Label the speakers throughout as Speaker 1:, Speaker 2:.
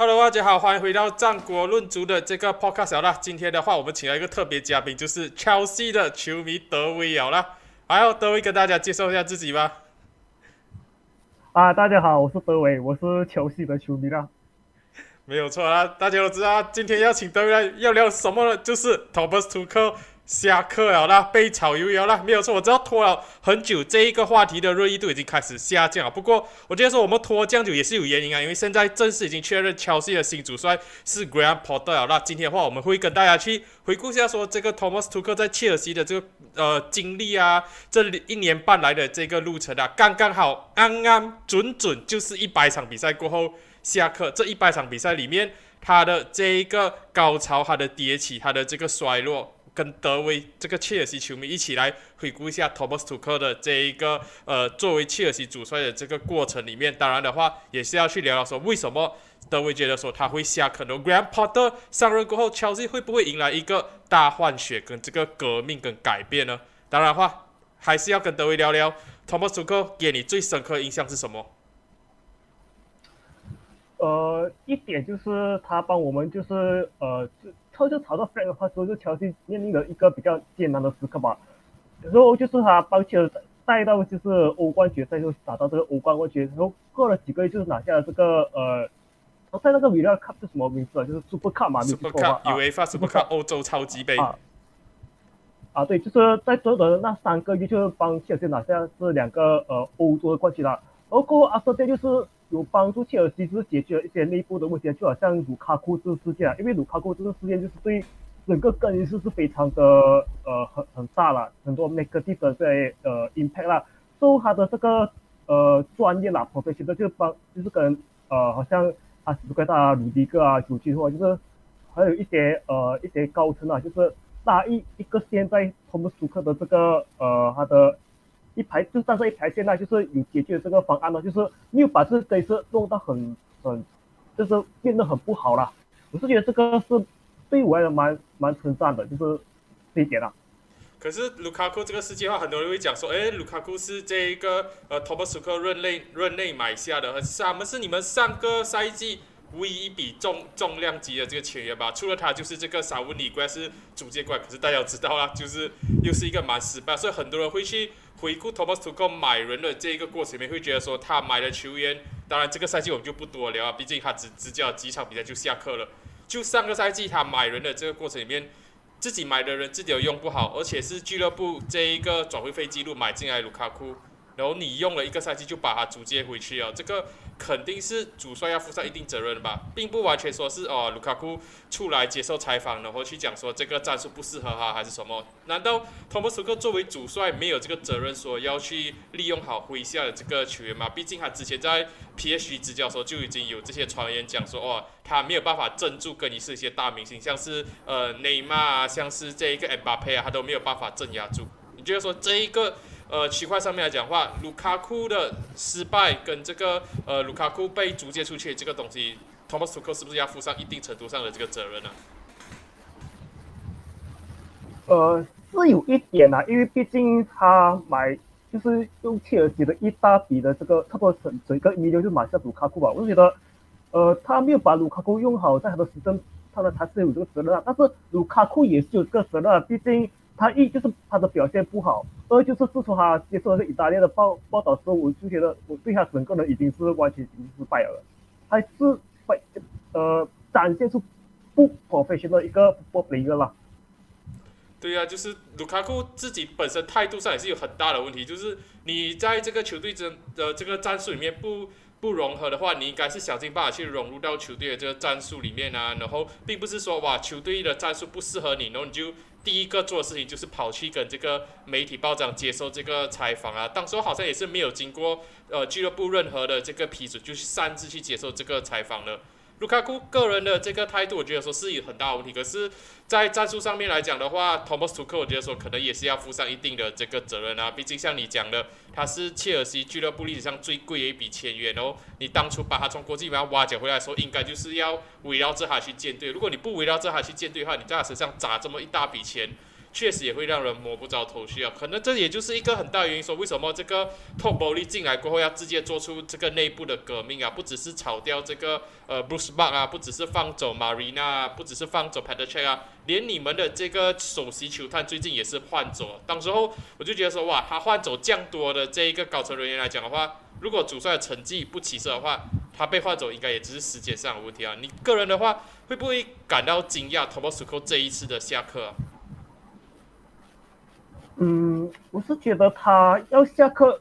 Speaker 1: Hello，大家好，欢迎回到战国论足的这个 podcast 啦。今天的话，我们请来一个特别嘉宾，就是 Chelsea 的球迷德威了啦。还有德威跟大家介绍一下自己吧。
Speaker 2: 啊，大家好，我是德威，我是球系的球迷啦。
Speaker 1: 没有错啊，大家都知道，今天要请德威来要聊什么呢？就是 Thomas 图克。下课了啦，被炒油油了，没有错，我知道拖了很久，这一个话题的热议度已经开始下降。不过，我觉得说我们拖这样久也是有原因啊，因为现在正式已经确认，切西的新主帅是 Graham Potter 了。那今天的话，我们会跟大家去回顾一下说这个 Thomas Tuchel 在切尔西的这个呃经历啊，这一年半来的这个路程啊，刚刚好，安安准准就是一百场比赛过后下课。这一百场比赛里面，他的这一个高潮，他的迭起，他的这个衰落。跟德威这个切尔西球迷一起来回顾一下 Thomas Tuchel 的这一个呃作为切尔西主帅的这个过程里面，当然的话也是要去聊聊说为什么德威觉得说他会下可能 Graham Potter 上任过后，切尔西会不会迎来一个大换血跟这个革命跟改变呢？当然的话还是要跟德威聊聊 Thomas Tuchel 给你最深刻印象是什么？
Speaker 2: 呃，一点就是他帮我们就是呃。后就炒到 Frank 的话，所以就乔西面临了一个比较艰难的时刻吧。然后就是他帮切尔带到就是欧冠决赛，就打到这个欧冠冠军。然后过了几个月，就是拿下了这个呃，在那个 v i l l a Cup 是什么名字啊？就是 Super Cup 嘛
Speaker 1: ，Super Cup，UEFA Super Cup 欧洲超级杯。
Speaker 2: 啊，对，就是在短短的那三个月，就是帮切尔西拿下这两个呃欧洲的冠军了。然后过后阿瑟这就是。有帮助切尔西就是解决了一些内部的问题，就好像卢卡库这个事件啊，因为卢卡库这个事件就是对整个更衣室是非常的呃很很大了，很多 negative 的在呃 impact 啦，受他的这个呃专业啦，professional 就帮就是跟呃好像阿斯奎达、鲁迪格啊、主席的话，就是还有一些呃一些高层啊，就是搭一一个现在他们苏克的这个呃他的。一排就但是一排，现在就是有解决这个方案了，就是没有把这个是弄到很很，就是变得很不好了。我是觉得这个是对我来讲蛮蛮称赞的，就是这一点了。
Speaker 1: 可是卢卡库这个事件的话，很多人会讲说，哎，卢卡库是这一个呃托马斯克任内任内买下的，是他们是你们上个赛季唯一一笔重重量级的这个签约吧？除了他，就是这个萨文里怪是主接怪，可是大家知道啦，就是又是一个蛮失败，所以很多人会去。回顾 Thomas Tuchel 买人的这一个过程里面，会觉得说他买的球员，当然这个赛季我们就不多聊啊，毕竟他只执教几场比赛就下课了。就上个赛季他买人的这个过程里面，自己买的人自己又用不好，而且是俱乐部这一个转会费记录买进来卢卡库。然后你用了一个赛季就把他租借回去啊，这个肯定是主帅要负上一定责任的吧，并不完全说是哦卢卡库出来接受采访，然后去讲说这个战术不适合他还是什么？难道托马斯克作为主帅没有这个责任说要去利用好麾下的这个球员吗？毕竟他之前在 PSG 执教的时候就已经有这些传言讲说哦他没有办法镇住跟你是一些大明星，像是呃内马尔啊，像是这一个恩巴佩啊，他都没有办法镇压住。你觉得说这一个？呃，区块上面来讲话，卢卡库的失败跟这个呃卢卡库被逐渐出去这个东西，托马斯图克是不是要负上一定程度上的这个责任呢？
Speaker 2: 呃，是有一点啊，因为毕竟他买就是用切尔西的一大笔的这个差不多整整个一流就买下卢卡库吧，我就觉得，呃，他没有把卢卡库用好，在他的时政，他的他是有这个责任啊，但是卢卡库也是有这个责任啊，毕竟。他一就是他的表现不好，二就是自从他接受了意大利的报报道之后，我就觉得我对他整个人已经是完全已经失败了，还是被呃展现出不 professional 的一个不一个了。
Speaker 1: 对呀，就是卢卡库自己本身态度上也是有很大的问题，就是你在这个球队中的这个战术里面不不融合的话，你应该是想尽办法去融入到球队的这个战术里面啊，然后并不是说哇球队的战术不适合你，然后你就。第一个做的事情就是跑去跟这个媒体报章接受这个采访啊，当时好像也是没有经过呃俱乐部任何的这个批准，就是擅自去接受这个采访了。卢卡库个人的这个态度，我觉得说是有很大问题。可是，在战术上面来讲的话，Thomas to 克我觉得说可能也是要负上一定的这个责任啊。毕竟像你讲的，他是切尔西俱乐部历史上最贵的一笔签约，然后你当初把他从国际米兰挖掘回来的时候，应该就是要围绕着他去建队。如果你不围绕着他去建队的话，你在他身上砸这么一大笔钱，确实也会让人摸不着头绪啊。可能这也就是一个很大原因，说为什么这个 Top b o l y 进来过后要直接做出这个内部的革命啊，不只是炒掉这个呃 Bruce Buck 啊，不只是放走 Marina，不只是放走 Patrick 啊，连你们的这个首席球探最近也是换走。当时候我就觉得说，哇，他换走这样多的这一个高层人员来讲的话，如果主帅的成绩不起色的话，他被换走应该也只是时间上的问题啊。你个人的话，会不会感到惊讶 t o m a s u k o 这一次的下课？
Speaker 2: 嗯，我是觉得他要下课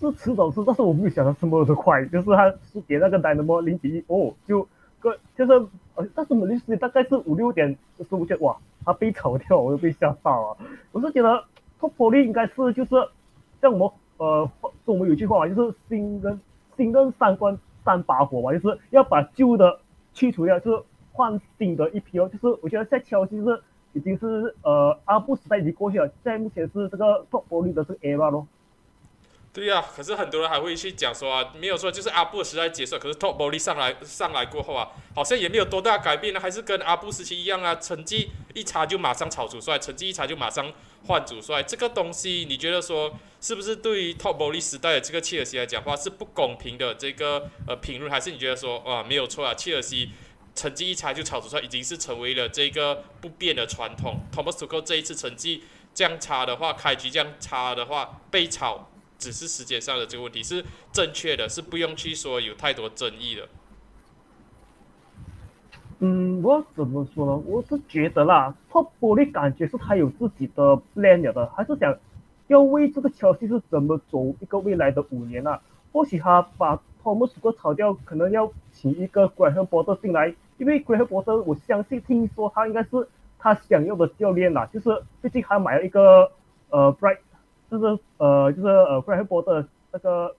Speaker 2: 是迟早是，但是我没有想到这么的快，就是他输给那个 Dynamo 零比一，哦，就个就是呃，但是我们律师大概是五六点的时候，就哇，他被炒掉，我就被吓到了。我是觉得 Top p o l y 应该是就是像我们呃，中我们有句话嘛，就是新人新任三关三把火嘛，就是要把旧的去除掉，就是换新的一批哦。就是我觉得在敲击是。已经是呃阿布时代已经过去了，现在目前是这个 Top Boy 的是 era 咯。
Speaker 1: 对呀，可是很多人还会去讲说啊，没有说就是阿布时代结束，可是 Top Boy 上来上来过后啊，好像也没有多大改变呢，还是跟阿布时期一样啊，成绩一差就马上炒主帅，成绩一差就马上换主帅，这个东西你觉得说是不是对于 Top Boy 时代的这个切尔西来讲话是不公平的这个呃评论，还是你觉得说啊没有错啊，切尔西？成绩一差就炒出来，已经是成为了这个不变的传统。Thomas Tuchel 这一次成绩这样差的话，开局这样差的话，被炒只是时间上的这个问题，是正确的，是不用去说有太多争议的。
Speaker 2: 嗯，我怎么说呢？我是觉得啦，Top 波利感觉是他有自己的 plan 了的，还是想要为这个消息是怎么走一个未来的五年啊？或许他把托马斯哥炒掉，可能要请一个 Graham b o t e r 进来，因为 Graham b o t e r 我相信听说他应该是他想要的教练啦，就是毕竟他买了一个呃 Bright，就是呃就是呃 Graham b o t e r 那个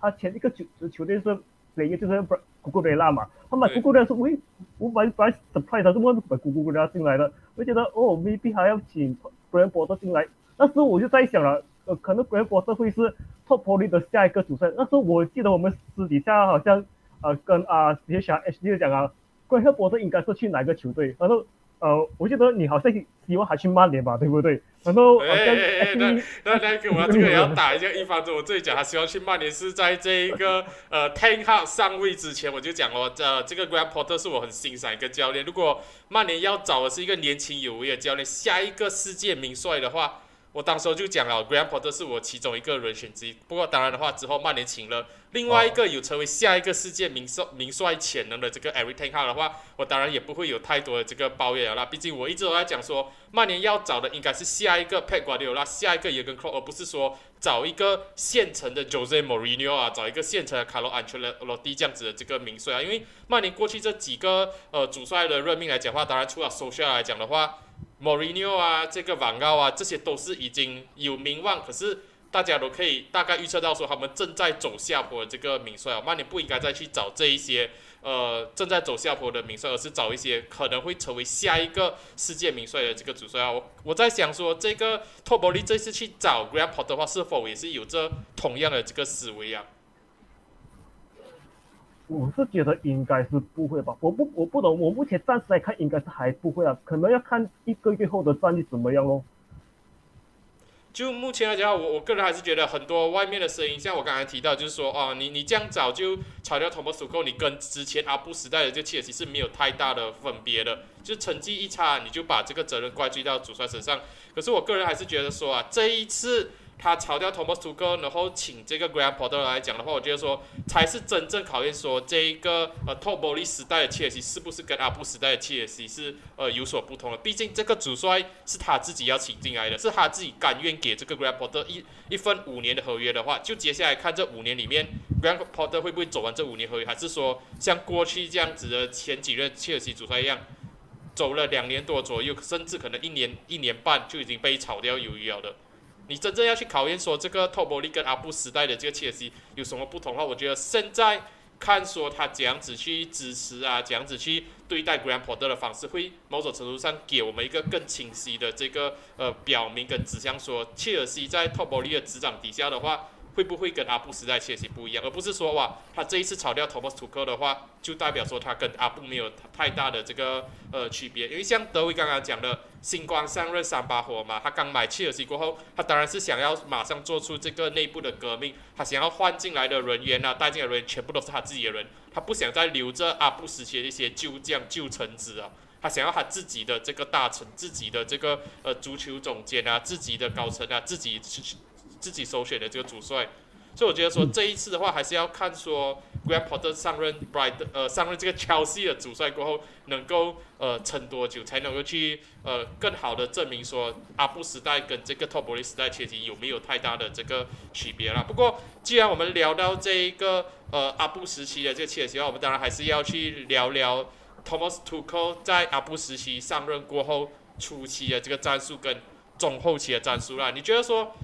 Speaker 2: 他前一个球球队是哪个就是 Bright。古古拉嘛，他买谷歌雷拉候喂，我买买 surprise，怎么买古古雷拉进来的？我觉得哦，未必还要请 Brian Porter 进来。那时候我就在想了，呃，可能 Graham Potter 会是 Top Poly 的下一个主帅。那时候我记得我们私底下好像。呃，跟啊，直接想 H D 讲啊，关赫博士应该是去哪个球队？然后，呃，我记得你好像希望还去曼联吧，对不对？然后，
Speaker 1: 哎哎哎，那那那个我要这个也要打一下一方子，我这里讲他希望去曼联是在这一个呃 Ten Hag 上位之前，我就讲哦，这这个 Graham Potter 是我很欣赏一个教练。如果曼联要找的是一个年轻有为的教练，下一个世界名帅的话。我当时就讲了，Graham Potter 是我其中一个人选之一。不过当然的话，之后曼联请了另外一个有成为下一个世界名帅名帅潜能的这个 Eric Ten Hag 的话，我当然也不会有太多的这个抱怨了啦。毕竟我一直都在讲说，曼联要找的应该是下一个 Pep Guardiola，下一个 Jurgen Klopp，而不是说找一个现成的 Jose Mourinho 啊，找一个现成的 Carlo Ancelotti 这样子的这个名帅啊。因为曼联过去这几个呃主帅的任命来讲话，当然除了 s o c i a l 来讲的话。莫里尼奥啊，这个广告啊，这些都是已经有名望，可是大家都可以大概预测到说他们正在走下坡的这个名帅啊，曼联不应该再去找这一些呃正在走下坡的名帅，而是找一些可能会成为下一个世界名帅的这个主帅啊。我我在想说，这个托博利这次去找 Graham Potter 的话，是否也是有着同样的这个思维啊？
Speaker 2: 我是觉得应该是不会吧，我不我不懂，我目前暂时来看应该是还不会啊，可能要看一个月后的战绩怎么样咯。
Speaker 1: 就目前来讲，我我个人还是觉得很多外面的声音，像我刚才提到，就是说哦，你你这样早就炒掉 Thomas Tuchel，你跟之前阿布时代的这切尔西是没有太大的分别的，就成绩一差，你就把这个责任怪罪到主帅身上。可是我个人还是觉得说啊，这一次。他炒掉 Thomas Tuchel，然后请这个 Grand Potter 来讲的话，我觉得说才是真正考验说这一个呃 Top b o l y 时代的切尔西是不是跟阿布时代的切尔西是呃有所不同的。毕竟这个主帅是他自己要请进来的，是他自己甘愿给这个 Grand Potter 一一份五年的合约的话，就接下来看这五年里面 Grand Potter 会不会走完这五年合约，还是说像过去这样子的前几任切尔西主帅一样，走了两年多左右，甚至可能一年一年半就已经被炒掉鱿鱼了的。你真正要去考验说这个托博利跟阿布时代的这个切尔西有什么不同的话，我觉得现在看说他怎样子去支持啊，怎样子去对待 Grand Porter 的方式，会某种程度上给我们一个更清晰的这个呃表明跟指向说，切尔西在托博利的执掌底下的话，会不会跟阿布时代切尔西不一样，而不是说哇，他这一次炒掉 Thomas Tuchel 的话，就代表说他跟阿布没有太大的这个呃区别。因为像德维刚刚讲的，星光上任三把火嘛，他刚买切尔西过后，他当然是想要马上做出这个内部的革命，他想要换进来的人员啊，带进来的人全部都是他自己的人，他不想再留着阿布时期的一些旧将旧臣子啊，他想要他自己的这个大臣，自己的这个呃足球总监啊，自己的高层啊，自己。自己首选的这个主帅，所以我觉得说这一次的话，还是要看说 Graham Potter 上任 Bright 呃上任这个 Chelsea 的主帅过后，能够呃撑多久，才能够去呃更好的证明说阿布时代跟这个托博利时代切实有没有太大的这个区别啦。不过既然我们聊到这一个呃阿布时期的这个切尔西的话，我们当然还是要去聊聊 Thomas Tuchel 在阿布时期上任过后初期的这个战术跟中后期的战术啦。你觉得说？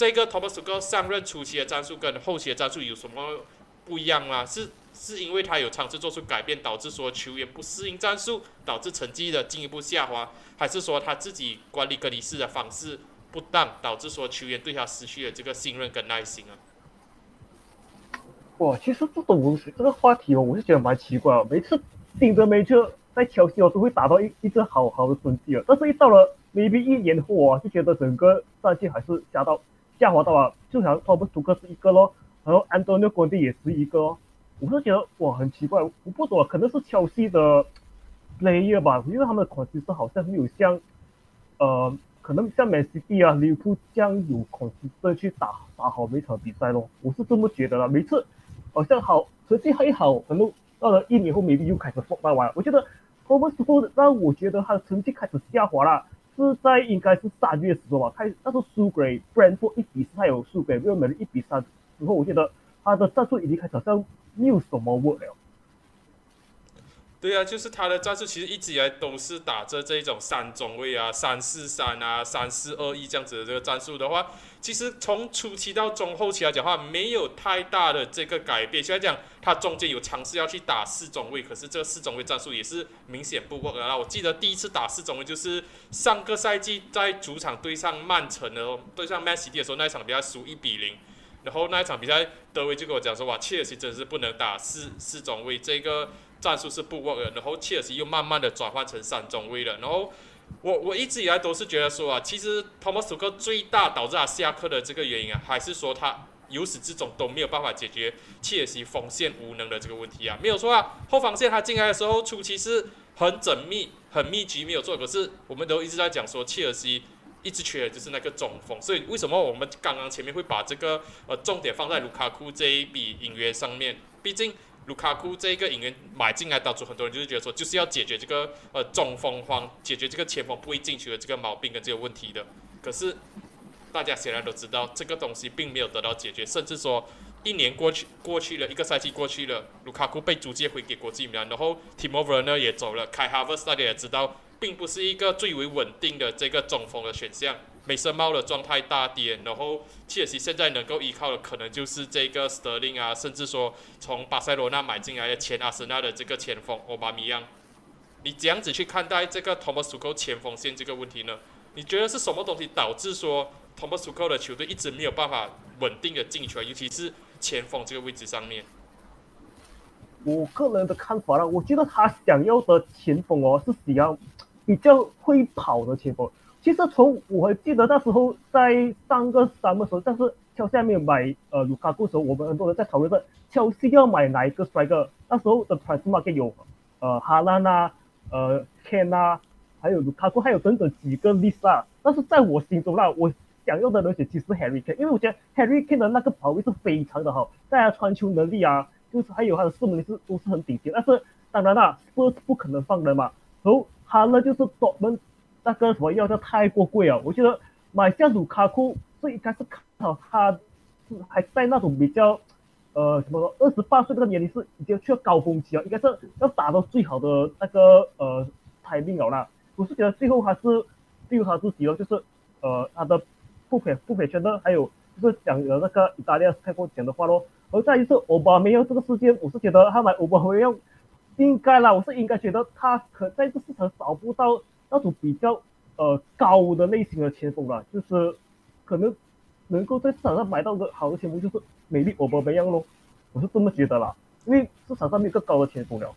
Speaker 1: 这个 Thomas Tuchel 上任初期的战术跟后期的战术有什么不一样吗？是是因为他有尝试做出改变，导致说球员不适应战术，导致成绩的进一步下滑，还是说他自己管理更衣室的方式不当，导致说球员对他失去了这个信任跟耐心啊？
Speaker 2: 哇，其实这种这个话题哦，我是觉得蛮奇怪哦。每次顶着梅切在挑戏哦，都会打到一一个好好的成绩啊，但是一到了 maybe 一年后啊，就觉得整个战绩还是下到。下滑到啊，就像托布图克是一个咯，然后安东尼奥昆蒂也是一个咯，我是觉得哇很奇怪，我不懂，可能是切西的 player 吧，因为他们的款其实好像没有像，呃，可能像梅西蒂啊、利物浦这样有款式的去打打好每场比赛咯，我是这么觉得的。每次好像好成绩还好，可能到了一年后，，maybe 又开始放完，我觉得托布图克让我觉得他的成绩开始下滑了。是在应该是三月时候吧，他那时候输给 Brentford 一比四，他有输给 Real Madrid 一比三之后，我觉得他的战术已经开始好像没有什么 work 了。
Speaker 1: 对啊，就是他的战术其实一直以来都是打着这种三中卫啊、三四三啊、三四二一这样子的这个战术的话，其实从初期到中后期来讲的话，没有太大的这个改变。虽然讲他中间有尝试要去打四中卫，可是这个四中卫战术也是明显不 work 啊。我记得第一次打四中卫就是上个赛季在主场对上曼城的对上曼城的时候那一场比赛输一比零，然后那一场比赛德威就跟我讲说，哇，切尔西真是不能打四四中卫这个。战术是不 work 的，然后切尔西又慢慢的转换成三中卫了。然后我我一直以来都是觉得说啊，其实托马斯克最大导致他下课的这个原因啊，还是说他由始至终都没有办法解决切尔西锋线无能的这个问题啊。没有错啊，后防线他进来的时候初期是很缜密、很密集，没有错。可是我们都一直在讲说切尔西一直缺的就是那个中锋，所以为什么我们刚刚前面会把这个呃重点放在卢卡库这一笔引援上面？毕竟。卢卡库这一个引援买进来，导致很多人就是觉得说，就是要解决这个呃中锋方，解决这个前锋不会进球的这个毛病跟这个问题的。可是大家显然都知道，这个东西并没有得到解决，甚至说一年过去过去了，一个赛季过去了，卢卡库被租借回给国际米兰，然后 Timo Werner 也走了，开哈弗斯大家也知道，并不是一个最为稳定的这个中锋的选项。美森猫的状态大跌，然后切尔西现在能够依靠的可能就是这个斯特林啊，甚至说从巴塞罗那买进来的前阿森纳的这个前锋奥巴米扬。你这样子去看待这个托马斯库前锋线这个问题呢？你觉得是什么东西导致说托马斯库的球队一直没有办法稳定的进球，尤其是前锋这个位置上面？
Speaker 2: 我个人的看法呢，我觉得他想要的前锋哦，是比较比较会跑的前锋。其实从我记得那时候在上个三的时候，但是乔下面买呃卢卡库的时候，我们很多人在讨论说乔西要买哪一个帅哥。那时候的 price market 有呃哈兰啊、呃 Ken 啊，还有卢卡库，还有等等几个 list 啊。但是在我心中啦，我想要的人选其实是 Harry Kane，因为我觉得 Harry Kane 的那个跑位是非常的好，大家传球能力啊，就是还有他的射门是都是很顶级。但是当然啦，，spurs 不可能放人嘛。然后哈勒就是专门。那个什么药价太过贵啊！我觉得买下卢卡库是应该是看到他是还在那种比较呃什么二十八岁这个年龄是已经去了高峰期啊，应该是要打到最好的那个呃排名了啦。我是觉得最后还是最后他自己了，就是呃他的不赔不赔圈的，还有就是讲的那个意大利开过讲的话咯。而再一次奥巴梅扬这个事件，我是觉得他买奥巴梅扬应该啦，我是应该觉得他可在这市场找不到。那种比较呃高的类型的前锋啦，就是可能能够在市场上买到的好的前锋就是美丽欧巴梅扬咯，我是这么觉得啦，因为市场上面更高的前锋了。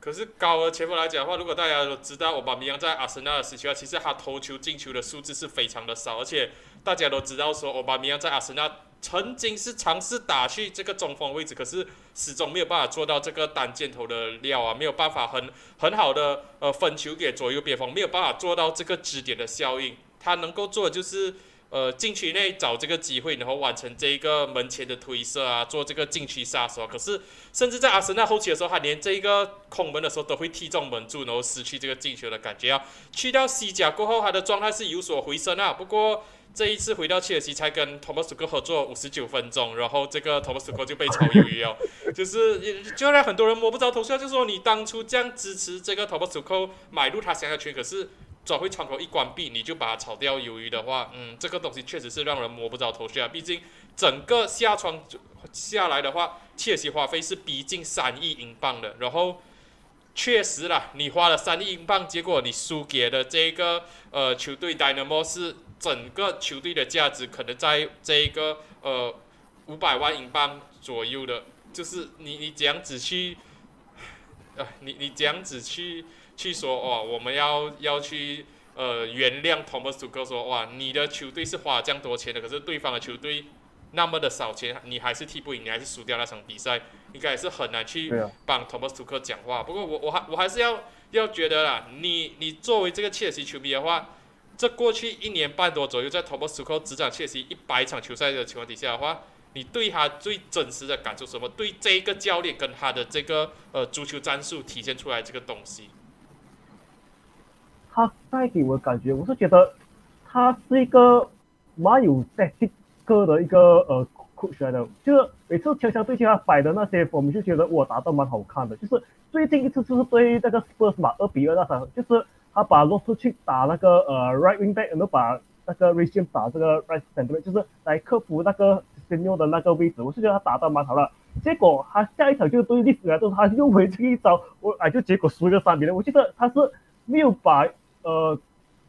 Speaker 1: 可是高的前锋来讲的话，如果大家都知道，奥巴梅扬在阿森纳的时期啊，其实他投球进球的数字是非常的少，而且大家都知道说，奥巴梅扬在阿森纳曾经是尝试打去这个中锋位置，可是始终没有办法做到这个单箭头的料啊，没有办法很很好的呃分球给左右边锋，没有办法做到这个支点的效应。他能够做的就是。呃，禁区内找这个机会，然后完成这一个门前的推射啊，做这个禁区杀手。可是，甚至在阿森纳后期的时候，他连这一个空门的时候都会踢中门柱，然后失去这个进球的感觉啊。去掉西甲过后，他的状态是有所回升啊。不过这一次回到切尔西，才跟托马斯克合作五十九分钟，然后这个托马斯克就被炒鱿鱼了。就是就让很多人摸不着头绪，就说你当初这样支持这个托马斯克买入他想要圈，可是。转会窗口一关闭，你就把它炒掉鱿鱼的话，嗯，这个东西确实是让人摸不着头绪啊。毕竟整个下窗下来的话，切尔西花费是逼近三亿英镑的。然后确实啦，你花了三亿英镑，结果你输给的这个呃球队 Dynamo 是整个球队的价值可能在这一个呃五百万英镑左右的，就是你你这样子去，啊，你你这样子去。去说哦，我们要要去呃原谅 Thomas Tuchel 说哇，你的球队是花这样多钱的，可是对方的球队那么的少钱，你还是踢不赢，你还是输掉那场比赛，应该也是很难去帮 Thomas Tuchel 讲话。不过我我还我还是要要觉得啦，你你作为这个切尔西球迷的话，这过去一年半多左右，在 Thomas Tuchel 执掌切尔西一百场球赛的情况底下的话，你对他最真实的感受什么？对这个教练跟他的这个呃足球战术体现出来这个东西。
Speaker 2: 他带给我的感觉，我是觉得他是一个蛮有在这个的一个呃酷炫的，就是每次悄悄对他摆的那些，我们就觉得我打的蛮好看的。就是最近一次就是对那个 Spurs 嘛，二比二那场，就是他把洛斯去打那个呃 right wing back，然后把那个 r a c i a n 打这个 right center，就是来克服那个 s e n o 的那个位置。我是觉得他打的蛮好了。结果他下一场就对历史来说，他又回这一招，我哎就结果输一个三比零。我记得他是没有把。呃，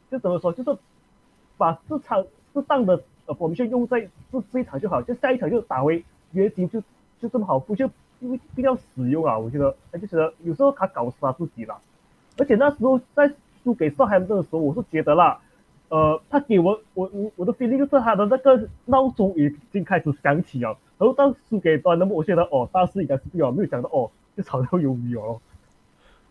Speaker 2: 就怎么说，就是把市场适当的呃，我们就用在这这一场就好，就下一场就打回原形，就就这么好，不就因为比较使用啊，我觉得他，就觉得有时候他搞死他自己了，而且那时候在输给上海的时候，我是觉得啦，呃，他给我我我我的 feeling 就是他的那个闹钟已经开始响起了，然后到输给端的，我觉得哦，大势应该是对哦，没有想到哦，就吵到鱿鱼哦。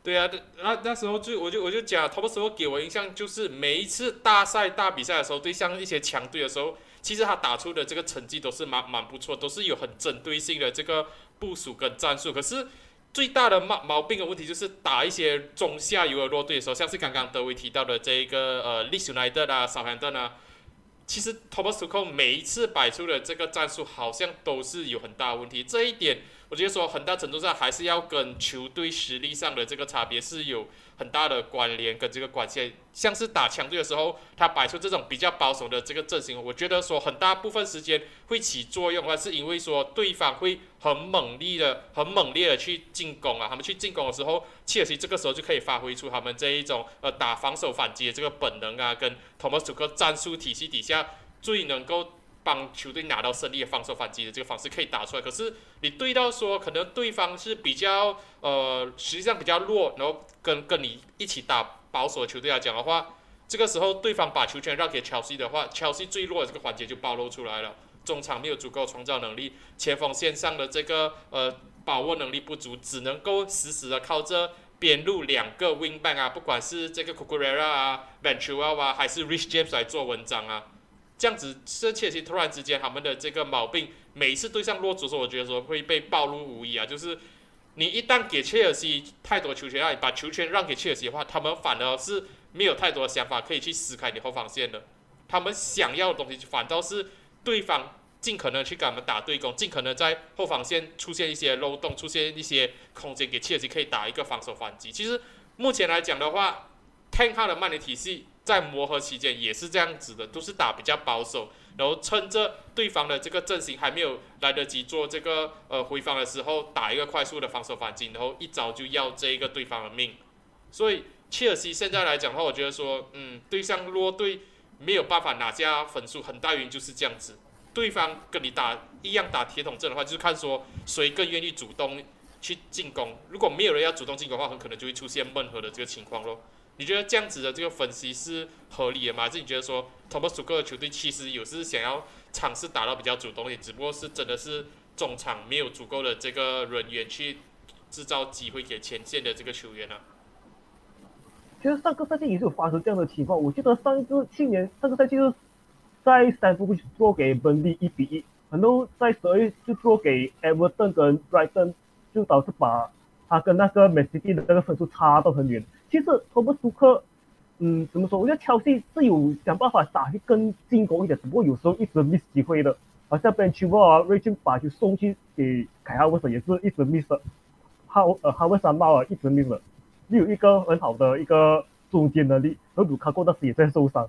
Speaker 1: 对啊，那那时候就我就我就讲，他那时候给我印象就是每一次大赛大比赛的时候，对像一些强队的时候，其实他打出的这个成绩都是蛮蛮不错，都是有很针对性的这个部署跟战术。可是最大的毛毛病的问题就是打一些中下游的弱队的时候，像是刚刚德威提到的这一个呃利斯莱德啊、少汉顿啊，其实 Thomas Tuchel 每一次摆出的这个战术好像都是有很大问题，这一点。我觉得说很大程度上还是要跟球队实力上的这个差别是有很大的关联跟这个关系。像是打强队的时候，他摆出这种比较保守的这个阵型，我觉得说很大部分时间会起作用，还是因为说对方会很猛烈的、很猛烈的去进攻啊。他们去进攻的时候，切尔西这个时候就可以发挥出他们这一种呃打防守反击的这个本能啊，跟托马斯克战术体系底下最能够。帮球队拿到胜利的防守反击的这个方式可以打出来，可是你对到说可能对方是比较呃实际上比较弱，然后跟跟你一起打保守的球队来讲的话，这个时候对方把球权让给乔西的话，乔西最弱的这个环节就暴露出来了，中场没有足够创造能力，前锋线上的这个呃把握能力不足，只能够死死的靠着边路两个 wing back 啊，不管是这个 c u c u r e r a 啊、Ventura 啊，还是 Rich James 来做文章啊。这样子，这切尔西突然之间他们的这个毛病，每一次对上洛祖的时候，我觉得说会被暴露无遗啊。就是你一旦给切尔西太多球权让，把球权让给切尔西的话，他们反而是没有太多的想法可以去撕开你后防线的。他们想要的东西，反倒是对方尽可能去跟他们打对攻，尽可能在后防线出现一些漏洞，出现一些空间给切尔西可以打一个防守反击。其实目前来讲的话，Ten 哈的曼联体系。在磨合期间也是这样子的，都是打比较保守，然后趁着对方的这个阵型还没有来得及做这个呃回防的时候，打一个快速的防守反击，然后一招就要这一个对方的命。所以切尔西现在来讲的话，我觉得说，嗯，对上弱队没有办法拿下分数，很大原因就是这样子。对方跟你打一样打铁桶阵的话，就是看说谁更愿意主动去进攻。如果没有人要主动进攻的话，很可能就会出现闷和的这个情况咯。你觉得这样子的这个分析是合理的吗？还是你觉得说托马斯克的球队其实有时想要尝试打到比较主动一点，只不过是真的是中场没有足够的这个人员去制造机会给前线的这个球员呢？
Speaker 2: 其实上个赛季也是有发生这样的情况。我记得上一次去年上个赛季是在三福做给本地一比一，然后在十二就做给艾默顿跟布莱顿就导致把他跟那个 m a n c i t y 的那个分数差到很远。其实托马斯克，嗯，怎么说？我觉得切西是有想办法打去更进攻一点，只不过有时候一直 miss 机会的。好像 Ben c h i l w e l 啊、瑞金把球送去给凯哈沃森，也是一直 miss。哈呃哈沃森帽啊，一直 miss。没有一个很好的一个中间能力，而卢卡库当时也在受伤。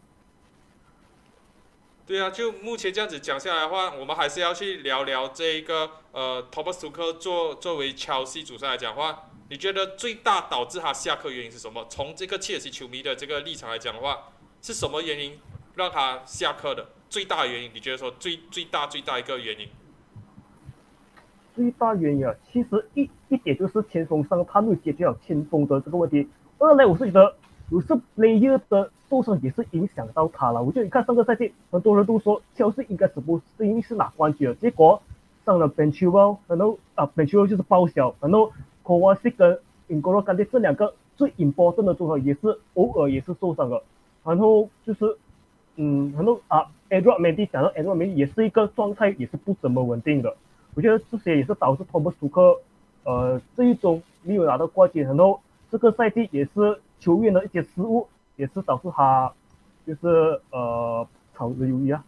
Speaker 1: 对啊，就目前这样子讲下来的话，我们还是要去聊聊这一个呃托马斯克作作为切尔西主帅来讲的话。你觉得最大导致他下课原因是什么？从这个切尔西球迷的这个立场来讲的话，是什么原因让他下课的？最大的原因，你觉得说最最大最大一个原因？
Speaker 2: 最大原因啊，其实一一点就是前锋上他没有解决好前锋的这个问题。二来，我是觉得有时 player 的受伤也是影响到他了。我就你看上个赛季，很多人都说切尔西应该是不是因为是拿冠军了，结果上了 Ben Chilwell，然后啊 Ben Chilwell 就是报销，然后。科瓦西跟英格罗甘迪这两个最 important 的组合也是偶尔也是受伤了，然后就是嗯，然后啊，Edward Mendy 讲到 Edward Mendy 也是一个状态也是不怎么稳定的，我觉得这些也是导致托马斯克呃这一周没有拿到冠军，然后这个赛季也是球员的一些失误，也是导致他就是呃炒的鱿鱼啊，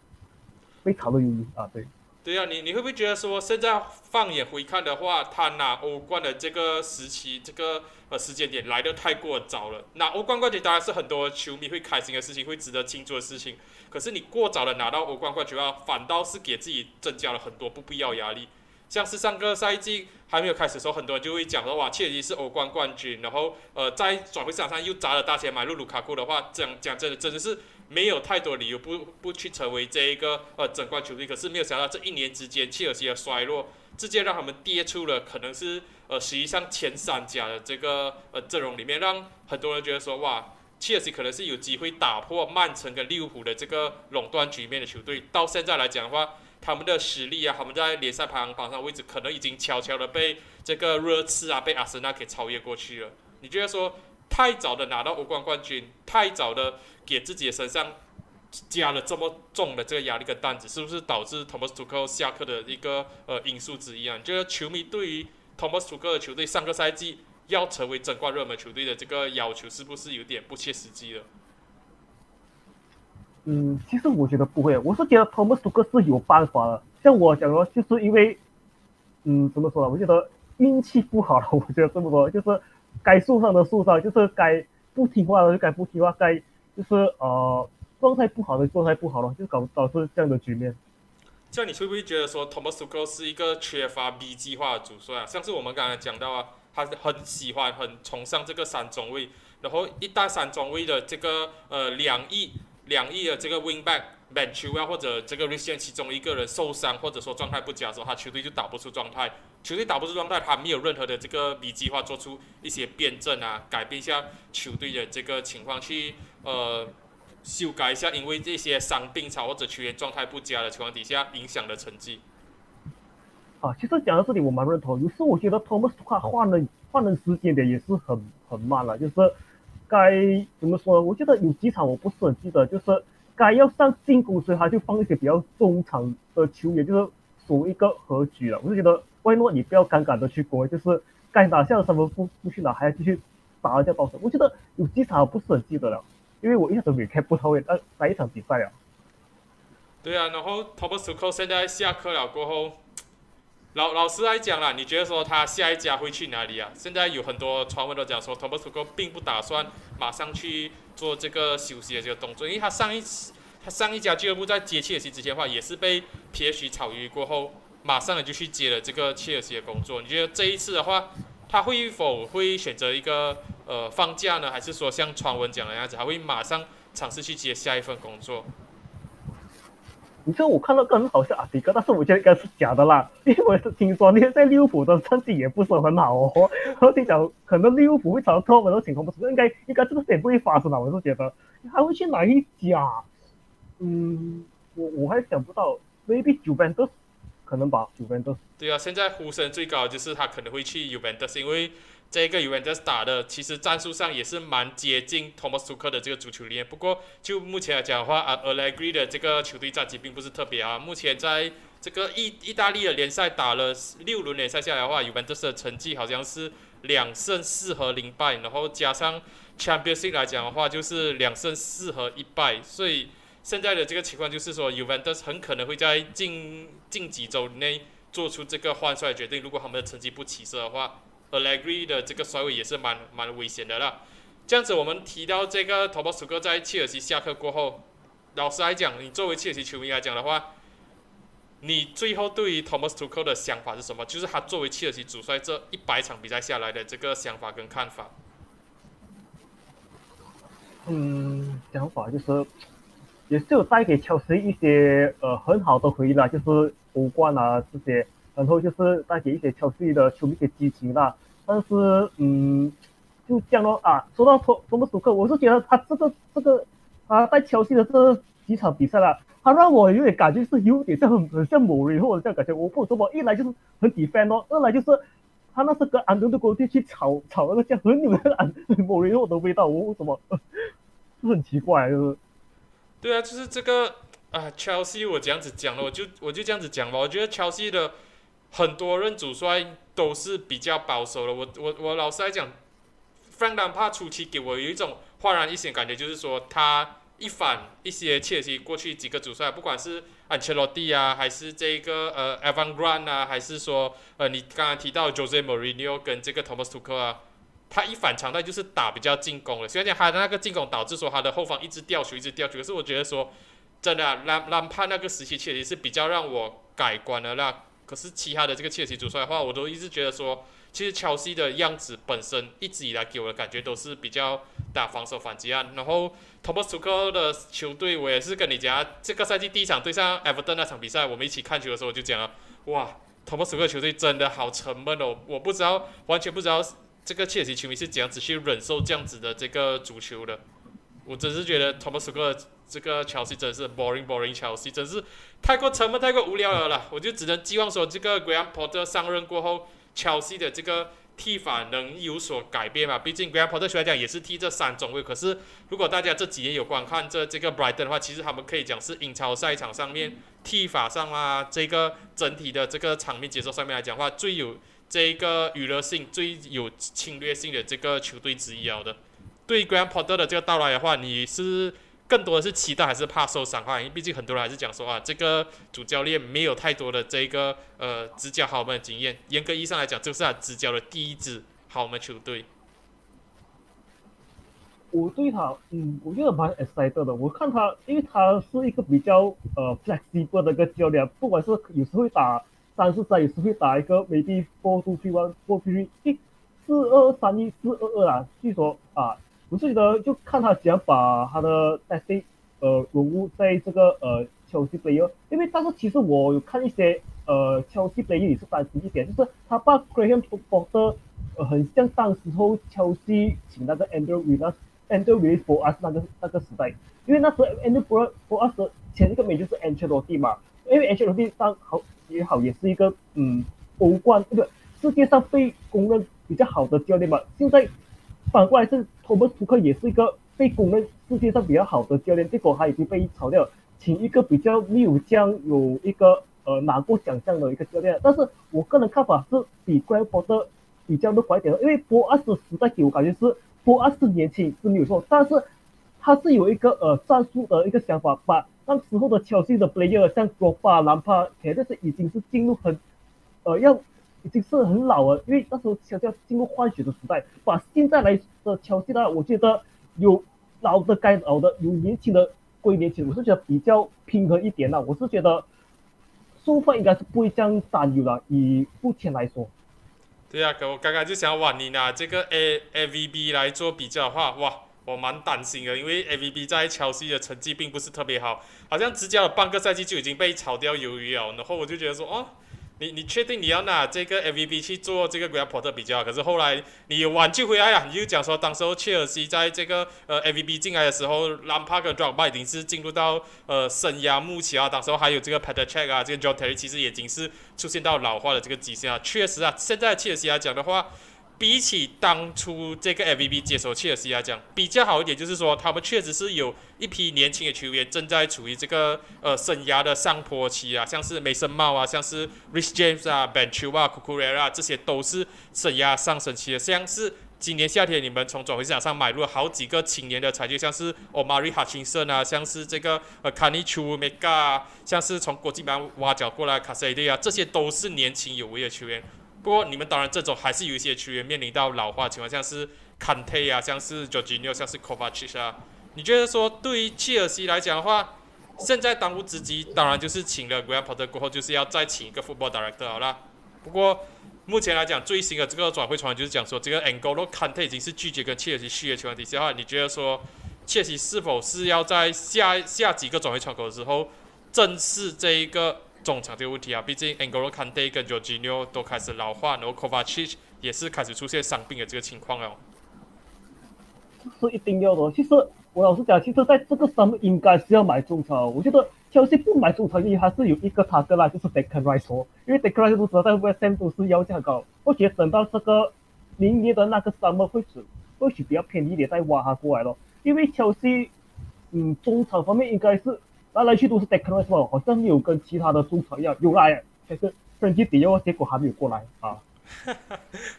Speaker 2: 被炒的鱿鱼啊，对。
Speaker 1: 对呀，你你会不会觉得说，现在放眼回看的话，他拿欧冠的这个时期，这个呃时间点来的太过早了。拿欧冠冠军当然是很多球迷会开心的事情，会值得庆祝的事情。可是你过早的拿到欧冠冠军啊，反倒是给自己增加了很多不必要压力。像是上个赛季还没有开始的时候，很多人就会讲说，哇，切尔西是欧冠冠军，然后呃在转会市场上又砸了大钱买入卢卡库的话，讲讲真的，真的是。没有太多理由不不去成为这一个呃整冠球队，可是没有想到这一年之间切尔西的衰落，直接让他们跌出了可能是呃实际上前三甲的这个呃阵容里面，让很多人觉得说哇，切尔西可能是有机会打破曼城跟利物浦的这个垄断局面的球队。到现在来讲的话，他们的实力啊，他们在联赛排行榜上位置可能已经悄悄的被这个热刺啊，被阿森纳给超越过去了。你觉得说太早的拿到欧冠冠军，太早的？给自己的身上加了这么重的这个压力跟担子，是不是导致 Thomas Tuchel 下课的一个呃因素之一啊？你觉得球迷对于 Thomas Tuchel 的球队上个赛季要成为争冠热门球队的这个要求，是不是有点不切实际了？
Speaker 2: 嗯，其实我觉得不会，我是觉得 Thomas Tuchel 是有办法的。像我讲说，就是因为，嗯，怎么说呢？我觉得运气不好了。我觉得这么说，就是该受伤的受伤，就是该不听话的就该不听话，该。就是呃状态不好的状态不好了，就搞导致这样的局面。
Speaker 1: 这样你会不会觉得说 Thomas Tuchel 是一个缺乏 B 计划的主帅啊？像是我们刚才讲到啊，他很喜欢很崇尚这个三中卫，然后一旦三中卫的这个呃两亿两亿的这个 wing back Ventura 或者这个 r i c i a n 其中一个人受伤或者说状态不佳的时候，他球队就打不出状态。球队打不出状态，他没有任何的这个 B 计划做出一些辩证啊，改变一下球队的这个情况去。呃，修改一下，因为这些伤病潮或者球员状态不佳的情况底下，影响的成绩。
Speaker 2: 啊，其实讲到这里，我蛮认同。有时我觉得 Thomas 他换了换人时间点也是很很慢了，就是该怎么说呢？我觉得有几场我不是很记得，就是该要上进攻时，他就放一些比较中场的球员，就是守一个和局了。我就觉得，外诺你不要尴尬的去攻，就是该拿下的三分不不去拿，还要继续打一下高手。我觉得有几场我不是很记得了。因为我一下都没看不到位，那哪一场比赛啊？
Speaker 1: 对啊，然后 Thomas Tuchel 现在下课了过后，老老师来讲啦，你觉得说他下一家会去哪里啊？现在有很多传闻都讲说 Thomas Tuchel 并不打算马上去做这个休息的这个动作，因为他上一次他上一家俱乐部在接切尔西之前的话，也是被 P H 炒鱼过后，马上就去接了这个切尔西的工作。你觉得这一次的话，他会否会选择一个？呃，放假呢，还是说像传闻讲的样子，还会马上尝试去接下一份工作？
Speaker 2: 你知道我看到个很好笑啊，迪哥，但是我觉得应该是假的啦，因为我是听说那在利物浦的成绩也不是很好哦。然后听讲可能利物浦会炒到脱欧的情况，不是应该应该这个事也不会发生的，我是觉得还会去哪一家？嗯，我我还想不到，maybe 九班德，可能吧，九班德。
Speaker 1: 对啊，现在呼声最高就是他可能会去 Juventus，因为这个 Juventus 打的其实战术上也是蛮接近 Thomas Tuchel 的这个足球理念。不过就目前来讲的话，啊，Allegri 的这个球队战绩并不是特别啊。目前在这个意意大利的联赛打了六轮联赛下来的话，Juventus 的成绩好像是两胜四和零败，然后加上 Champions League 来讲的话，就是两胜四和一败。所以现在的这个情况就是说，Uvent 很可能会在近近几周内。做出这个换帅决定，如果他们的成绩不起色的话，Allegri 的这个帅位也是蛮蛮危险的啦。这样子，我们提到这个 Thomas 哥在切尔西下课过后，老实来讲，你作为切尔西球迷来讲的话，你最后对于 Thomas Tuchel 的想法是什么？就是他作为切尔西主帅这一百场比赛下来的这个想法跟看法。
Speaker 2: 嗯，想法就是。也是有带给乔斯一些呃很好的回忆啦，就是欧冠啊这些，然后就是带给一些乔斯的球迷一些激情啦。但是嗯，就这样咯啊。说到托托马斯克，我是觉得他这个这个啊带乔西的这几场比赛啦，他让我有点感觉是有点像很像某人或者这样感觉。我不怎么一来就是很 defend 咯，二来就是他那是跟安东尼过去去炒炒那个像很牛的安某人或的味道，我怎么是很奇怪就是。
Speaker 1: 对啊，就是这个啊，Chelsea 我这样子讲了，我就我就这样子讲吧。我觉得 Chelsea 的很多任主帅都是比较保守的。我我我老实来讲，Frank l a m p a 初期给我有一种焕然一新感觉，就是说他一反一些切尔西过去几个主帅，不管是安切洛蒂啊，还是这个呃 Evan g r a n 啊，还是说呃你刚刚提到 Jose Mourinho 跟这个 Thomas Tuchel 啊。他一反常态就是打比较进攻了，虽然讲他的那个进攻导致说他的后方一直掉球，一直掉球，可是我觉得说真的，兰兰帕那个时期确实是比较让我改观的啦。可是其他的这个切尔西主帅的话，我都一直觉得说，其实乔西的样子本身一直以来给我的感觉都是比较打防守反击啊。然后托马斯图克的球队，我也是跟你讲，这个赛季第一场对上埃弗顿那场比赛，我们一起看球的时候我就讲了，哇，托马斯图克球队真的好沉闷哦，我不知道，完全不知道。这个切尔西球迷是怎样子去忍受这样子的这个足球的？我真是觉得 Thomas 哥这个乔西真是 boring boring 乔西，真是太过沉闷、太过无聊了啦！我就只能寄望说，这个 Graham Potter 上任过后，乔西的这个踢法能有所改变嘛？毕竟 Graham Potter 虽然讲也是踢这三中卫，可是如果大家这几年有观看这这个 Brighton 的话，其实他们可以讲是英超赛场上面踢法上啊，这个整体的这个场面节奏上面来讲话最有。这一个娱乐性最有侵略性的这个球队之一了，的，对 Graham Potter 的这个到来的话，你是更多的是期待还是怕受伤害？因为毕竟很多人还是讲说啊，这个主教练没有太多的这个呃执教豪门的经验。严格意义上来讲，这是他执教的第一支豪门球队。
Speaker 2: 我对他，嗯，我觉得蛮 excited 的。我看他，因为他是一个比较呃 flexible 的一个教练，不管是有时会打。三四三有时会打一个 maybe four two three one four three，诶，四二三一四二二啊，据说啊，我是觉得就看他怎样把他的 t a 呃融入在这个呃乔西 player，因为但是其实我有看一些呃乔西 play 也是担心一点，就是他把 Graham Potter 呃很像当时候乔西请那个 Andrew Willis，Andrew Willis for us 那个那个时代，因为那时候 Andrew for for us 前一个名就是 Ancelotti 嘛，因为 Ancelotti 当好。也好，也是一个嗯，欧冠这个世界上被公认比较好的教练嘛。现在反过来是托马斯图克也是一个被公认世界上比较好的教练，结果他已经被炒掉，请一个比较没有将有一个呃拿过奖项的一个教练。但是我个人看法是比格兰波特比较乐观一点，因为波阿斯时代给我感觉是波阿斯年轻是没有错，但是他是有一个呃战术的一个想法把。那时候的乔西的 player 像多巴、兰帕，肯定是已经是进入很，呃，要已经是很老了，因为那时候乔西要进入换血的时代。把现在来的乔西呢，我觉得有老的该老的，有年轻的归年轻，我是觉得比较平衡一点啦。我是觉得收费应该是不会这样担忧的，以目前来说。
Speaker 1: 对啊，我刚刚就想往你拿这个 A A V B 来做比较的话，哇。我蛮担心的，因为 A V B 在乔西的成绩并不是特别好，好像执教了半个赛季就已经被炒掉鱿鱼了。然后我就觉得说，哦，你你确定你要拿这个 MVP 去做这个 Grandpa 的比较？可是后来你挽救回来了，你就讲说，当时候切尔西在这个呃 MVP 进来的时候，兰帕跟 Drogba 已经是进入到呃生涯末期啊。当时候还有这个 Peter Check 啊，这个 John Terry 其实已经是出现到老化的这个迹象啊。确实啊，现在切尔西来讲的话。比起当初这个 FVB 接手切尔西来讲，比较好一点，就是说他们确实是有一批年轻的球员正在处于这个呃生涯的上坡期啊，像是梅森茂啊，像是 Rich James 啊，Ben Chua 啊，Kukurela 这些都是生涯上升期的。像是今年夏天你们从转会市场上买入了好几个青年的才俊，像是 Omari Hutchinson 啊，像是这个呃 Kani Chumega，像是从国际班挖角过来 c a s a d 啊，这些都是年轻有为的球员。不过你们当然这种还是有一些球员面临到老化情况，像是坎特啊，像是 j o r g i n o 像是 Kovacic 啊。你觉得说对于切尔西来讲的话，现在当务之急当然就是请了 Graham Potter 过后，就是要再请一个 Football Director 好了。不过目前来讲，最新的这个转会传闻就是讲说，这个 Angolo Kante 已经是拒绝跟切尔西续约情况底下的话，你觉得说切尔西是否是要在下下几个转会窗口的时候正视这一个？中场这个问题啊，毕竟 Angolo Kante 跟 Jorginho 都开始老化，然后 Kovacic 也是开始出现伤病的这个情况了。
Speaker 2: 是一定要的。其实我老实讲，其实在这个上面应该是要买中场。我觉得切西不买中场，因为还是有一个他的啦，就是 Declan Rice。因为 Declan Rice 都知道在 West Ham 都是要价高。或许等到这个明年的那个 summer 会是或许比较便宜一点再挖他过来咯。因为切西嗯中场方面应该是。来来去都是 Declan Rice 好像没有跟其他的中场一样有来，但是 Frankie De Jong 结果还没有过来啊。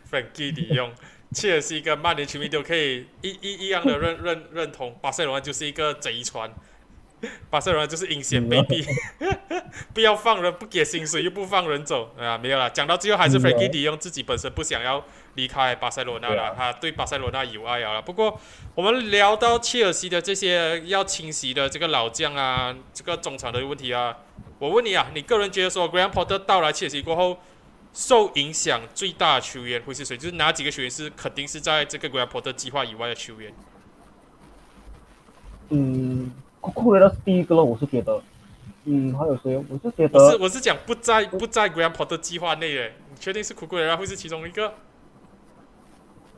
Speaker 1: Frankie De Jong，切尔西跟曼联球迷都可以一一一样的认认认同，巴塞罗那就是一个贼船，巴塞罗那就是阴险卑鄙，不要放人，不给薪水又不放人走啊，没有了。讲到最后还是 Frankie De Jong 自己本身不想要。离开巴塞罗那了，他对巴塞罗那有爱啊。不过，我们聊到切尔西的这些要清洗的这个老将啊，这个中场的问题啊，我问你啊，你个人觉得说，Graham Potter 到来切尔西过后，受影响最大的球员会是谁？就是哪几个球员是肯定是在这个 Graham Potter 计划以外的球员？
Speaker 2: 嗯，库库雷拉是第一个了，我是觉得。嗯，还有谁？我是觉得。
Speaker 1: 我是我是讲不在不在 Graham Potter 计划内的，你确定是库库雷拉会是其中一个？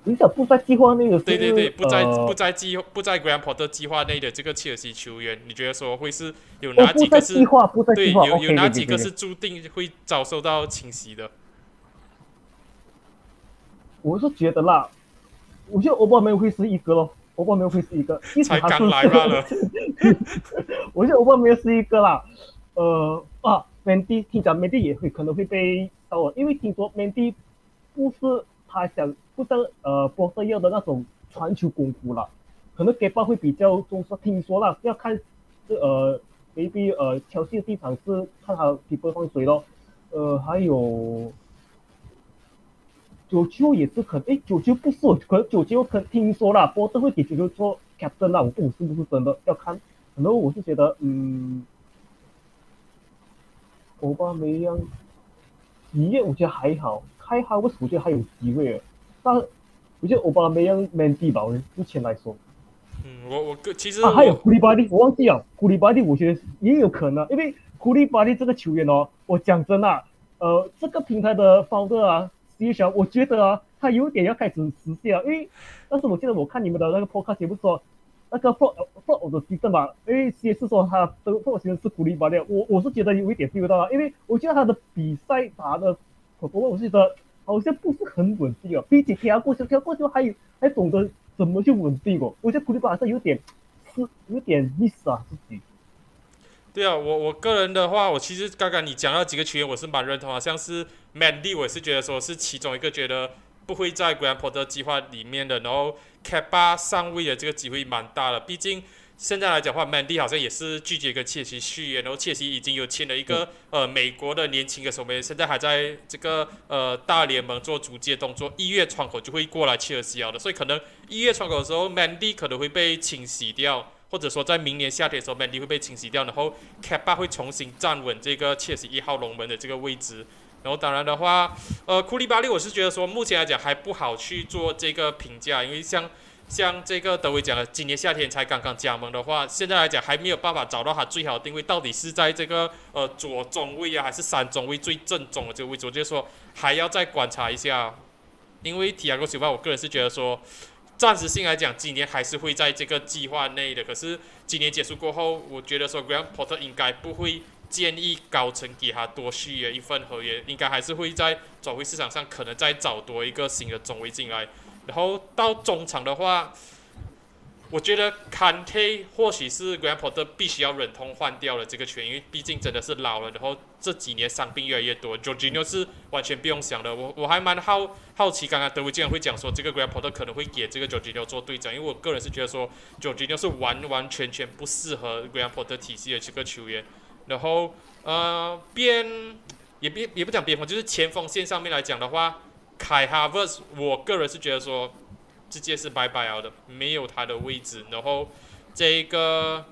Speaker 2: 你想不在计划内的？
Speaker 1: 对对对，不在不在计不在 Graham Potter 计划内的这个切尔西球员，你觉得说会是有哪几个是计划？对，有有哪几个是注定会遭受到侵袭的？
Speaker 2: 我是觉得啦，我觉得欧巴梅会是一个咯，欧巴梅会是一个。
Speaker 1: 一才刚来罢了。
Speaker 2: 我觉得欧巴梅是一个啦，呃啊，Mandy 听讲 Mandy 也会可能会被刀，因为听说 Mandy 不是。他想不像呃波特要的那种传球功夫了，可能给巴会比较重视。听说了要看这呃 maybe 呃乔西的地场是看他皮肤放水咯，呃还有九九也是可诶九九不是可能九九可听说了波特会给九九做 captain 啦，我不懂是不是真的要看。然后我是觉得嗯，欧巴梅扬，一月我觉得还好。开哈，我我觉得还有机会，但我觉得欧巴梅扬 man 地吧，目前来说。
Speaker 1: 嗯，我我个其实
Speaker 2: 啊，还有库里巴利，我忘记了库里巴利，我觉得也有可能，因为库里巴利这个球员哦，我讲真的，呃，这个平台的 founder 啊，实际上我觉得啊，他有点要开始实现了，因为但是我记得我看你们的那个 podcast 节目说，那个 for for 的提升嘛，因为先是说他的 for 其实是库里巴利，我我是觉得有一点 feel 到啊，因为我觉得他的比赛打的。不过我觉得好像不是很稳定啊，比起跳过去，跳过去还还懂得怎么去稳定哦。我觉得库里巴是有点是有点意思啊自己。
Speaker 1: 对啊，我我个人的话，我其实刚刚你讲到几个球员，我是蛮认同啊，像是 Mandy，我也是觉得说是其中一个觉得不会在 Grand Porter 计划里面的，然后 c a p a 上位的这个机会蛮大的，毕竟。现在来讲话，Mandy 好像也是拒绝跟切西续约，然后切西已经有签了一个呃美国的年轻的守门员，现在还在这个呃大联盟做逐渐动作，一月窗口就会过来切尔西了的，所以可能一月窗口的时候，Mandy 可能会被清洗掉，或者说在明年夏天的时候，Mandy 会被清洗掉，然后 c a p a 会重新站稳这个切西一号龙门的这个位置，然后当然的话，呃库利巴利我是觉得说目前来讲还不好去做这个评价，因为像。像这个德维讲的，今年夏天才刚刚加盟的话，现在来讲还没有办法找到他最好的定位，到底是在这个呃左中位啊，还是三中位最正宗的这个位置？我就说还要再观察一下，因为提亚戈·西巴，我个人是觉得说，暂时性来讲，今年还是会在这个计划内的。可是今年结束过后，我觉得说 g r a n d Porter 应该不会。建议高层给他多续约一份合约，应该还是会在转会市场上可能再找多一个新的中卫进来。然后到中场的话，我觉得 Kante 或许是 Grant Porter 必须要忍痛换掉了这个权，因为毕竟真的是老了。然后这几年伤病越来越多 j o r g i n o 是完全不用想的。我我还蛮好好奇，刚刚德维竟然会讲说这个 Grant Porter 可能会给这个 j o r g i n o 做队长，因为我个人是觉得说 j o r g i n o 是完完全全不适合 Grant Porter 体系的这个球员。然后，呃，边也别也不讲边锋，就是前锋线上面来讲的话，凯哈弗斯，我个人是觉得说，直接是拜拜了的，没有他的位置。然后这一个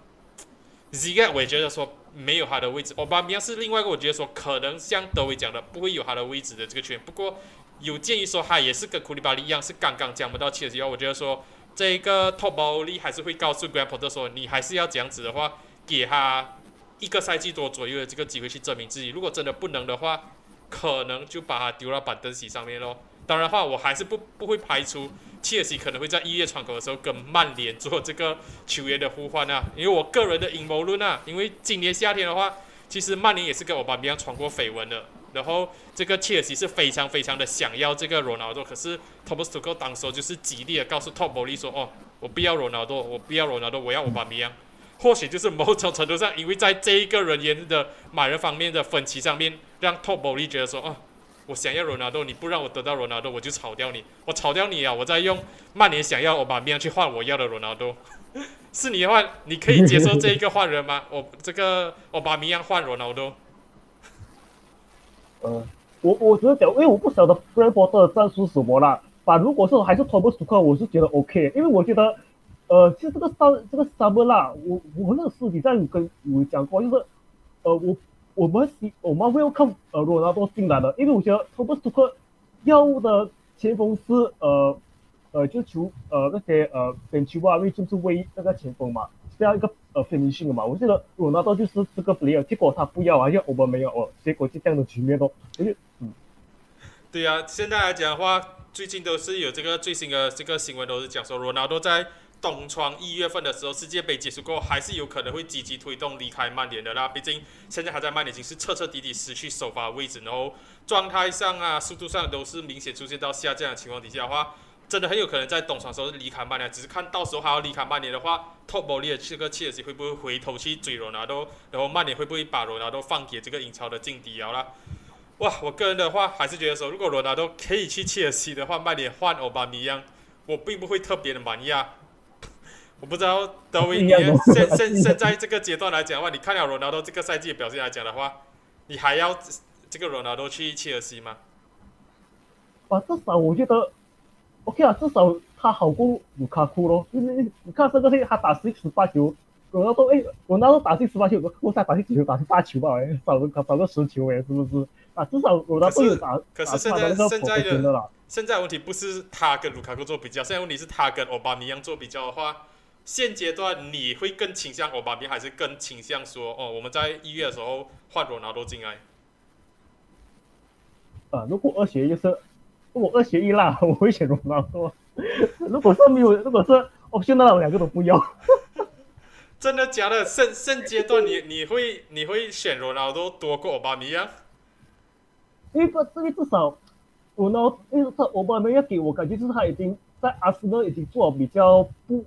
Speaker 1: z g a 我也觉得说没有他的位置。奥巴米亚是另外一个，我觉得说可能像德维讲的，不会有他的位置的这个圈。不过有建议说他也是跟库里巴利一样，是刚刚讲不到切尔西，我觉得说这一个托保利还是会告诉 Grandpa 的说，你还是要这样子的话，给他。一个赛季多左右的这个机会去证明自己，如果真的不能的话，可能就把他丢到板凳席上面喽。当然话，我还是不不会排除切尔西可能会在一月窗口的时候跟曼联做这个球员的互换啊。因为我个人的阴谋论啊，因为今年夏天的话，其实曼联也是跟我巴米扬传过绯闻的。然后这个切尔西是非常非常的想要这个罗纳多，可是托马斯图克当时就是极力的告诉托博利说：“哦，我不要罗纳多，我不要罗纳多，我要我巴米扬。”或许就是某种程度上，因为在这一个人员的买人方面的分歧上面，让托博利觉得说，哦，我想要罗纳多，你不让我得到罗纳多，我就炒掉你，我炒掉你啊！我再用曼联想要我把面去换我要的罗纳多，是你的话，你可以接受这一个换人吗？我这个我把米扬换罗纳多。
Speaker 2: 呃，我我只是讲，因为我不晓得布兰波特的战术什么啦。反如果是还是托博斯克，我是觉得 OK，因为我觉得。呃，其实这个三这个三波啦，我我那个私底下有跟有讲过，就是，呃，我我们希我们会要看呃罗纳多进来的，因为我觉得托布斯克要的前锋是呃呃就球呃那些呃点球啊，因为就是为那个前锋嘛，这样一个呃分明性的嘛，我觉得罗纳多就是这个 player，结果他不要啊，因为我们没有哦，结果就这样的局面咯，所以嗯，
Speaker 1: 对呀，现在来讲的话，最近都是有这个最新的这个新闻都是讲说罗纳多在。东窗一月份的时候，世界杯结束过后，还是有可能会积极推动离开曼联的啦。毕竟现在还在曼联，已经是彻彻底底失去首发位置，然后状态上啊、速度上都是明显出现到下降的情况底下的话，真的很有可能在东窗时候离开曼联。只是看到时候还要离开曼联的话，托博利的这个切尔西会不会回头去追罗纳多，然后曼联会不会把罗纳多放给这个英超的劲敌啊啦？哇，我个人的话还是觉得说，如果罗纳多可以去切尔西的话，曼联换欧巴米扬，我并不会特别的满意啊。我不知道德维尼现现现在这个阶段来讲的话，你看了罗纳多这个赛季的表现来讲的话，你还要这个罗纳多去切尔西吗？
Speaker 2: 啊，至少我觉得 OK 啊，至少他好过卢卡库咯。因为你看这个赛他打十十八球，罗纳多哎，罗纳多打进十八球，我才打进几球？打进八球吧？哎，少个少个十球哎，是不是？啊，至少罗纳多有打
Speaker 1: 可是现在现在的现在问题不是他跟卢卡库做比较，现在问题是他跟奥巴尼扬做比较的话。现阶段你会更倾向欧巴比，还是更倾向说哦，我们在一月的时候换罗纳多进来？
Speaker 2: 啊，如果二选一就是，如果二选一啦，我会选罗纳多。如果是没有，如果是哦，现在我两个都不要。
Speaker 1: 真的假的？现现阶段你你会你会选罗纳多多过奥巴米啊？
Speaker 2: 因为这个至少罗纳，因为他奥巴米要给我感觉就是他已经在阿斯顿已经做比较不。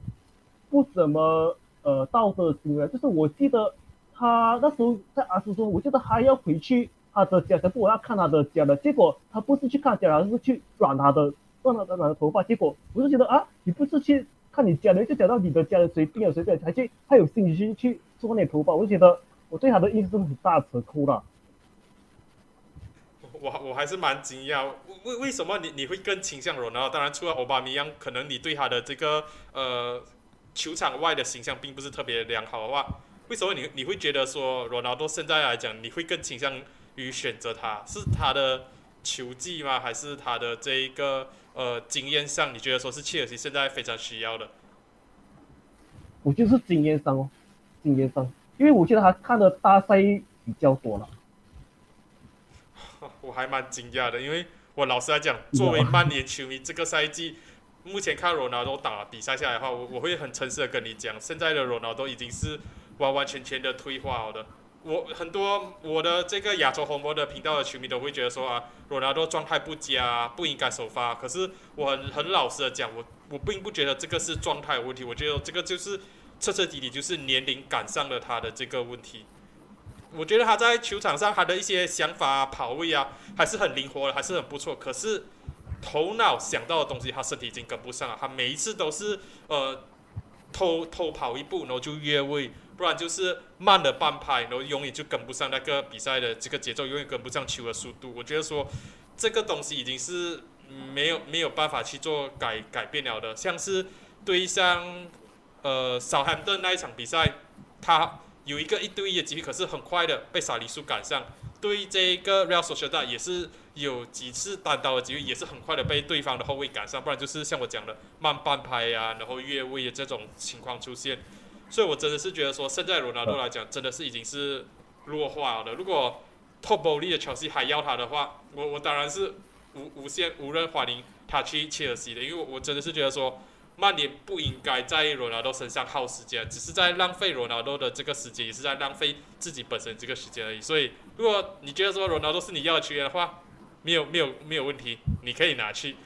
Speaker 2: 不怎么呃道德的行为，就是我记得他那时候在阿斯说，我记得还要回去他的家，可是我要看他的家的，结果他不是去看家，而是去染他的染他的染的头发，结果我就觉得啊，你不是去看你家的，就讲到你的家人谁病了谁病，还去还有心情去做那头发，我就觉得我对他的印象很大折扣了。
Speaker 1: 我我还是蛮惊讶，为为什么你你会更倾向罗纳？当然除了奥巴米扬，可能你对他的这个呃。球场外的形象并不是特别良好的话，为什么你你会觉得说罗纳多现在来讲，你会更倾向于选择他？是他的球技吗？还是他的这一个呃经验上，你觉得说是切尔西现在非常需要的？
Speaker 2: 我就是经验上哦，经验上，因为我觉得他看的大赛比较多了。
Speaker 1: 我还蛮惊讶的，因为我老实来讲，作为曼联球迷，这个赛季目前看罗纳多打比赛下来的话，我我会很诚实的跟你讲，现在的罗纳多已经是完完全全的退化了的。我很多我的这个亚洲红魔的频道的球迷都会觉得说啊，罗纳多状态不佳，不应该首发。可是我很很老实的讲，我我并不觉得这个是状态问题，我觉得这个就是彻彻底底就是年龄赶上了他的这个问题。我觉得他在球场上他的一些想法、跑位啊，还是很灵活的，还是很不错。可是头脑想到的东西，他身体已经跟不上了。他每一次都是呃偷偷跑一步，然后就越位。不然就是慢了半拍，然后永远就跟不上那个比赛的这个节奏，永远跟不上球的速度。我觉得说这个东西已经是没有没有办法去做改改变了的。像是对上呃少汉顿那一场比赛，他有一个一对一的机会，可是很快的被萨里苏赶上。对这个 Real Sociedad 也是有几次单刀的机会，也是很快的被对方的后卫赶上。不然就是像我讲的慢半拍呀，然后越位的这种情况出现。所以，我真的是觉得说，现在罗纳多来讲，真的是已经是弱化了的。如果 Top 保利的乔西还要他的话，我我当然是无无限无人欢迎他去切尔西的，因为我真的是觉得说，曼联不应该在罗纳多身上耗时间，只是在浪费罗纳多的这个时间，也是在浪费自己本身这个时间而已。所以，如果你觉得说罗纳多是你要的球员的话，没有没有没有问题，你可以拿去。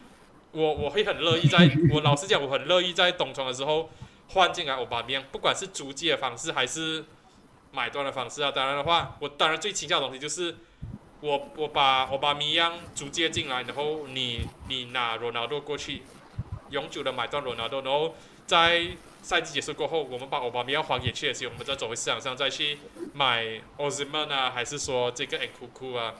Speaker 1: 我我会很乐意在，我老实讲，我很乐意在冬窗的时候。换进来欧巴米，不管是租借的方式还是买断的方式啊，当然的话，我当然最倾向的东西就是我我把欧巴米扬租借进来，然后你你拿罗纳多过去，永久的买断罗纳多，然后在赛季结束过后，我们把欧巴米扬还给切尔西，我们再走回市场上再去买奥斯曼啊，还是说这个埃库库啊？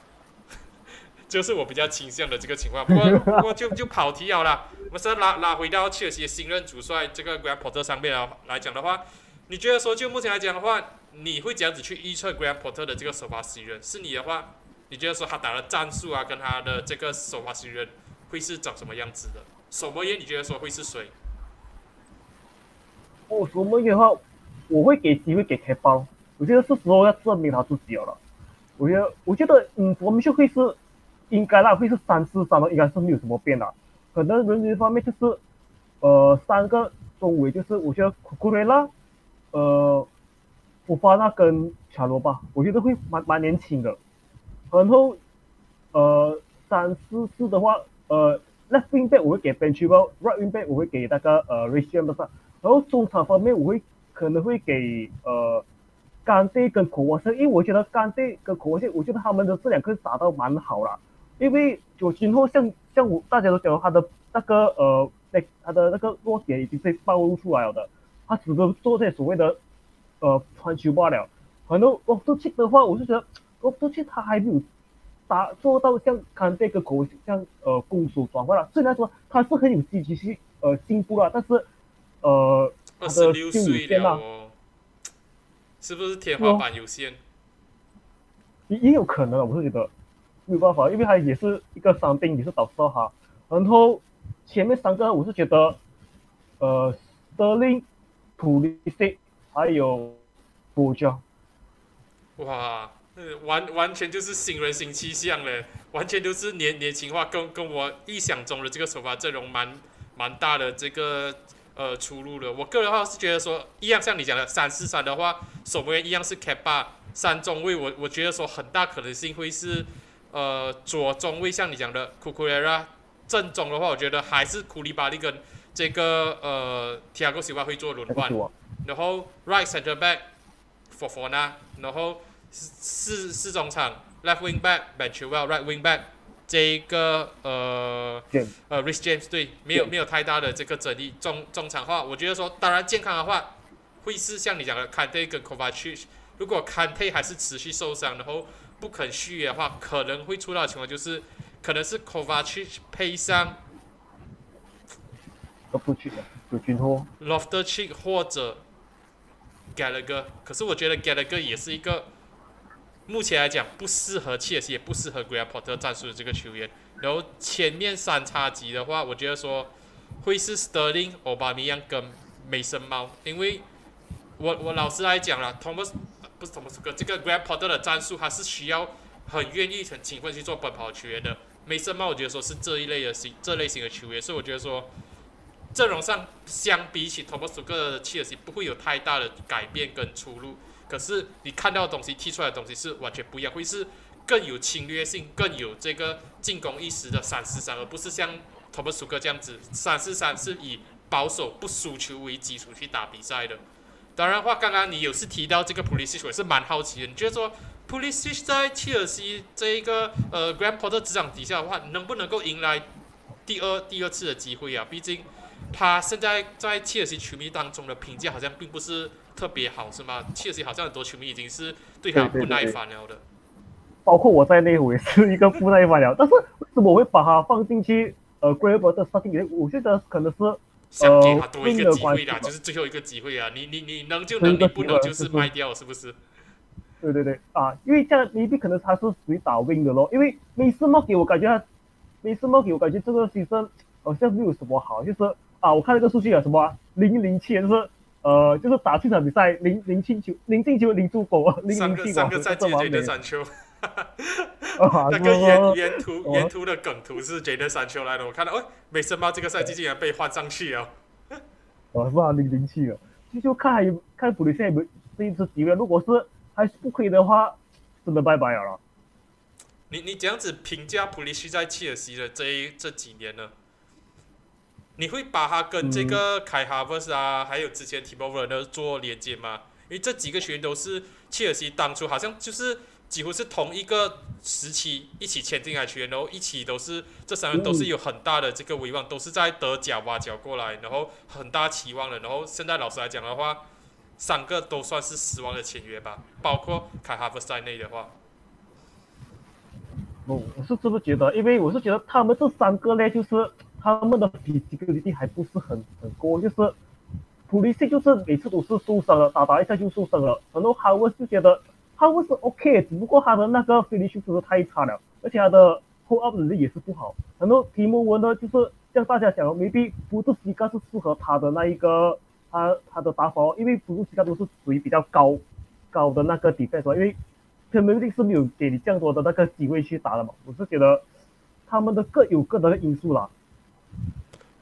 Speaker 1: 就是我比较倾向的这个情况，不过 不过就就跑题好了。我们是拉拉回到切尔西新任主帅这个 Graham Potter 上面啊来讲的话，你觉得说就目前来讲的话，你会这样子去预测 Graham Potter 的这个首发新人？是你的话，你觉得说他打的战术啊，跟他的这个首发新人会是长什么样子的？守门员你觉得说会是谁？
Speaker 2: 哦，守门员的话，我会给机会给开包，我觉得是时候要证明他自己了。我觉得，我觉得，嗯，我们就会是。应该那会是三四三的，应该是没有什么变的。可能人员方面就是，呃，三个中卫就是我觉得库库雷拉，呃，福巴纳跟卡罗吧，我觉得会蛮蛮年轻的。然后，呃，三四四的话，呃，left wing back 我会给 Benchwell，right wing back 我会给那个呃 r a c i a m 的然后中场方面我会可能会给呃。甘地跟科沃森，因为我觉得甘地跟科沃森，我觉得他们的这两个打到蛮好了。因为九今后像像我大家都讲到他的那个呃那他的那个弱点已经被暴露出来了的，他只能做这些所谓的呃传球罢了。可能我都去的话，我是觉得我都去他还没有达做到像看这个口像呃攻守转换了。虽然说他是很有积极性呃进步了，但是呃
Speaker 1: 他的进步了，是不是天花板有限？
Speaker 2: 也也有可能啊，我是觉得。没有办法，因为他也是一个伤病，也是导致到他。然后前面三个我是觉得，呃，德林、普利西还有波加。
Speaker 1: 哇，完完全就是新人新气象嘞，完全都是年年轻化，跟跟我意想中的这个首发阵容蛮蛮大的这个呃出入了。我个人的话是觉得说，一样像你讲的三四三的话，守门员一样是 K 八，三中卫我我觉得说很大可能性会是。呃，左中卫像你讲的库库雷拉，正中的话，我觉得还是库里巴利跟这个呃提亚戈西瓦会做轮换，然后 right center back Fofana，然后四四中场 left wing back Benchwell，right wing back 这个呃呃 Rich James 对，没有没有太大的这个争议。中中场话，我觉得说，当然健康的话，会是像你讲的 Kante 跟 Kovacic，如果 Kante 还是持续受伤，然后不肯续约的话，可能会出到的情况就是，可能是 Kovacic 配上，
Speaker 2: 都不去的，有军托
Speaker 1: Lofter Cheek 或者 Gallagher，可是我觉得 Gallagher 也是一个目前来讲不适合切尔西，也不适合 Graham Potter 战术的这个球员。然后前面三叉戟的话，我觉得说会是 Sterling、奥巴梅扬跟梅森猫，因为我我老实来讲了，Thomas 不是 Thomas 哥，这个 Grand Potter 的战术他是需要很愿意、很勤奋去做奔跑球员的。梅森猫我觉得说是这一类的型这类型的球员，所以我觉得说阵容上相比起 Thomas 哥的切尔西不会有太大的改变跟出入。可是你看到的东西踢出来的东西是完全不一样，会是更有侵略性、更有这个进攻意识的三四三，而不是像托马斯克这样子三四三是以保守不输球为基础去打比赛的。当然话，刚刚你有是提到这个普利西奇，我是蛮好奇的，你觉得说普利西奇在切尔西这一个呃 Grand Porter 执掌底下的话，能不能够迎来第二第二次的机会啊？毕竟他现在在切尔西球迷当中的评价好像并不是。特别好是吗？切尔西好像很多球迷已经是对他不耐烦了的，
Speaker 2: 包括我在内，我也是一个不耐烦了。但是为什么我会把它放进去？呃，Graver 的 starting，我觉得可能是
Speaker 1: 想给他多一个机会啦，就是最后一个机会啊！你你你能就能，你不能就是卖掉，是不是？
Speaker 2: 对对对啊，因为这样未必可能他是属于打 win 的咯。因为梅斯莫给我感觉他，梅斯莫给我感觉这个牺牲好像没有什么好，就是啊，我看那个数据啊，什么零零七就是。呃，就是打这场比赛零零进球，零进球零助攻啊，零零进
Speaker 1: 三个赛季杰德三球，那个沿沿途沿途的梗图是杰德三球来的，我看到，哦，梅森猫这个赛季竟然被换上去了，
Speaker 2: 哦，是吧？零零七了，就就看还有看普利现在有这一次机会，如果是还是不可以的话，真的拜拜了。
Speaker 1: 你你这样子评价普利西在切尔西的这一这几年呢？你会把他跟这个凯哈弗斯啊，还有之前提莫弗尔做连接吗？因为这几个球员都是切尔西当初好像就是几乎是同一个时期一起签进来球员，然后一起都是这三人都是有很大的这个威望，都是在德甲挖角过来，然后很大期望的。然后现在老实来讲的话，三个都算是失望的签约吧，包括凯哈弗在内的话。
Speaker 2: 哦，我是这么觉得，因为我是觉得他们这三个呢，就是。他们的体积跟力还不是很很高，就是普利西就是每次都是受伤了，打打一下就受伤了。然后哈文是觉得哈文是 OK，只不过他的那个飞力素质太差了，而且他的 hold up 能力也是不好。然后提莫文呢，就是像大家讲的，maybe 布鲁西卡是适合他的那一个他他的打法，因为布鲁西卡都是属于比较高高的那个底线，因为他们一定是没有给你这样多的那个机会去打的嘛。我是觉得他们的各有各的因素啦。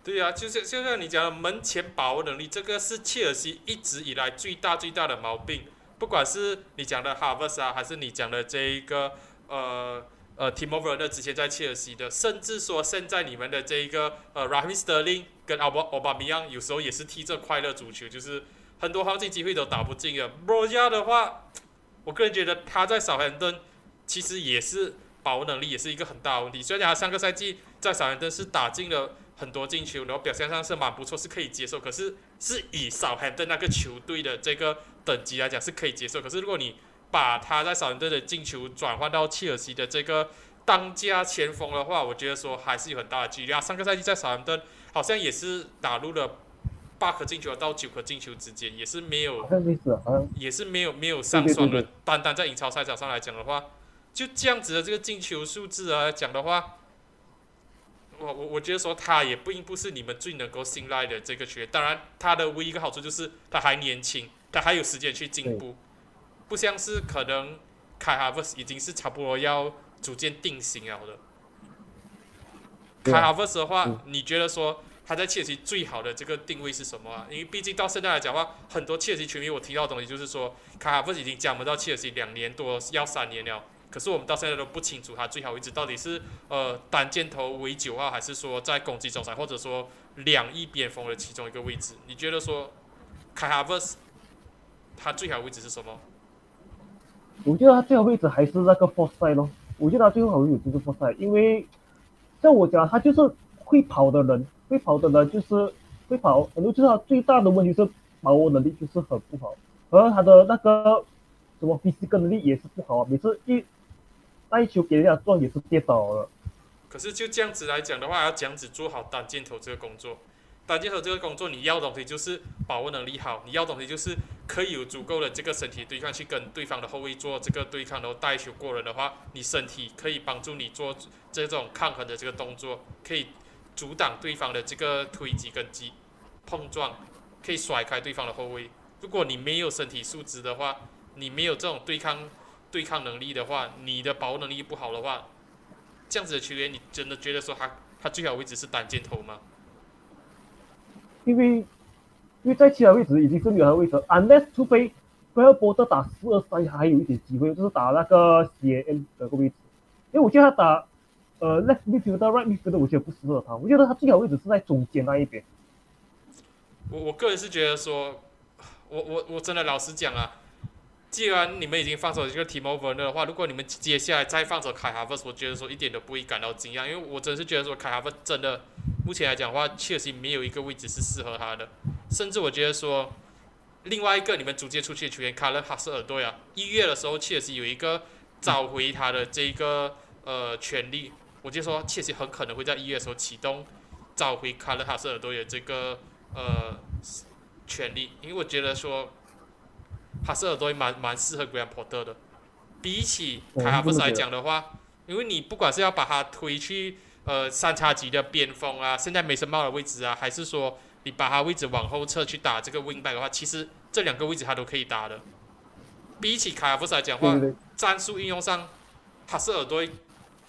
Speaker 1: 对呀，就像就像你讲的门前把握能力，这个是切尔西一直以来最大最大的毛病。不管是你讲的哈弗斯啊，还是你讲的这一个呃呃 t i m o v e r 那之前在切尔西的，甚至说现在你们的这一个呃 Rahim Sterling 跟奥巴奥巴米扬，有时候也是踢这快乐足球，就是很多黄金机会都打不进的。博亚的话，我个人觉得他在少汉顿其实也是把握能力也是一个很大的问题。虽然他上个赛季在少汉顿是打进了。很多进球，然后表现上是蛮不错，是可以接受。可是是以少汉顿那个球队的这个等级来讲是可以接受。可是如果你把他在少汉顿的进球转换到切尔西的这个当家前锋的话，我觉得说还是有很大的距离啊。上个赛季在少汉顿好像也是打入了八颗进球到九颗进球之间，也是没有，也是没有没有上双的。单单在英超赛场上来讲的话，就这样子的这个进球数字来讲的话。我我我觉得说他也不应不是你们最能够信赖的这个球员。当然，他的唯一一个好处就是他还年轻，他还有时间去进步，不像是可能凯哈弗斯已经是差不多要逐渐定型了的。凯哈弗斯的话，你觉得说他在切尔西最好的这个定位是什么啊？因为毕竟到现在来讲的话，很多切尔西球迷我听到的东西就是说，凯哈弗斯已经加盟到切尔西两年多，要三年了。可是我们到现在都不清楚他最好位置到底是呃单箭头为九号，还是说在攻击中场，或者说两翼边锋的其中一个位置。你觉得说凯哈弗斯他最好位置是什么？
Speaker 2: 我觉得他最好位置还是那个 f o r side 咯。我觉得他最好位置就是 f o r side，因为在我讲，他就是会跑的人，会跑的人就是会跑。很多就是他最大的问题是把握能力就是很不好，而他的那个什么 physical 能力也是不好啊，每次一。带球给人家撞也是跌倒了。
Speaker 1: 可是就这样子来讲的话，要这样子做好单箭头这个工作。单箭头这个工作，你要的东西就是把握能力好，你要东西就是可以有足够的这个身体对抗去跟对方的后卫做这个对抗，然后带球过人的话，你身体可以帮助你做这种抗衡的这个动作，可以阻挡对方的这个推击跟击碰撞，可以甩开对方的后卫。如果你没有身体素质的话，你没有这种对抗对抗能力的话，你的保护能力不好的话，这样子的球员，你真的觉得说他他最好位置是单箭头吗？
Speaker 2: 因为。因为在其他位置已经是没有他的位置，unless 除非不要波特打四二三还有一点机会，就是打那个 C M 的个位置。因为我觉得他打呃 left midfield、right midfield 我觉得不适合他，我觉得他最好位置是在中间那一边。
Speaker 1: 我我个人是觉得说，我我我真的老实讲啊，既然你们已经放手这个 Team Over 的话，如果你们接下来再放手凯哈弗斯，我觉得说一点都不会感到惊讶，因为我真是觉得说凯哈弗真的目前来讲的话，确实没有一个位置是适合他的。甚至我觉得说，另外一个你们逐渐出去的球员卡勒哈斯尔多呀，一月的时候确实有一个找回他的这个呃权利，我就说确实很可能会在一月的时候启动找回卡勒哈斯尔多的这个呃权利，因为我觉得说哈斯尔多蛮蛮适合 Graham Potter 的，比起凯哈弗斯来讲的话，因为你不管是要把他推去呃三叉戟的边锋啊，现在梅森帽的位置啊，还是说。你把他位置往后撤去打这个 wing back 的话，其实这两个位置他都可以打的。比起卡尔夫斯来讲话，战术应用上，哈斯尔多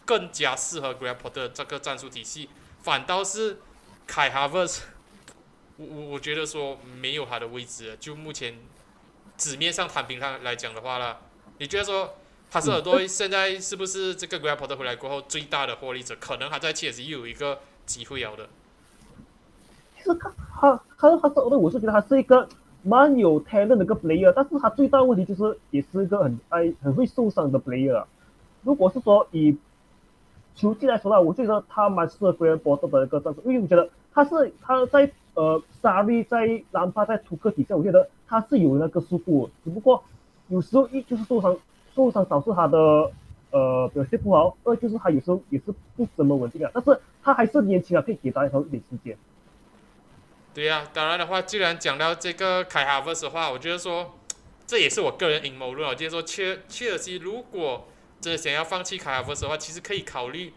Speaker 1: 更加适合 Grand Porter 这个战术体系。反倒是凯哈弗斯，我我我觉得说没有他的位置。就目前纸面上摊平上来讲的话啦，你觉得说他是耳朵现在是不是这个 Grapple 回来过后最大的获利者？可能他在切尔西又有一个机会了的。
Speaker 2: 其实他他他他是，我是觉得他是一个蛮有 talent 的一个 player，但是他最大的问题就是也是一个很爱很会受伤的 player。如果是说以球技来说呢，我觉得他蛮适合 Graham Potter 的一个战术，因为我觉得他是他在呃沙利在兰帕在图克底下，我觉得他是有那个速度，只不过有时候一就是受伤受伤导致他的呃表现不好，二就是他有时候也是不怎么稳定啊。但是他还是年轻啊，可以给他一点时间。
Speaker 1: 对呀，当然的话，既然讲到这个凯哈弗斯的话，我觉得说，这也是我个人阴谋论。我就是说，切切尔西如果真的想要放弃凯哈弗斯的话，其实可以考虑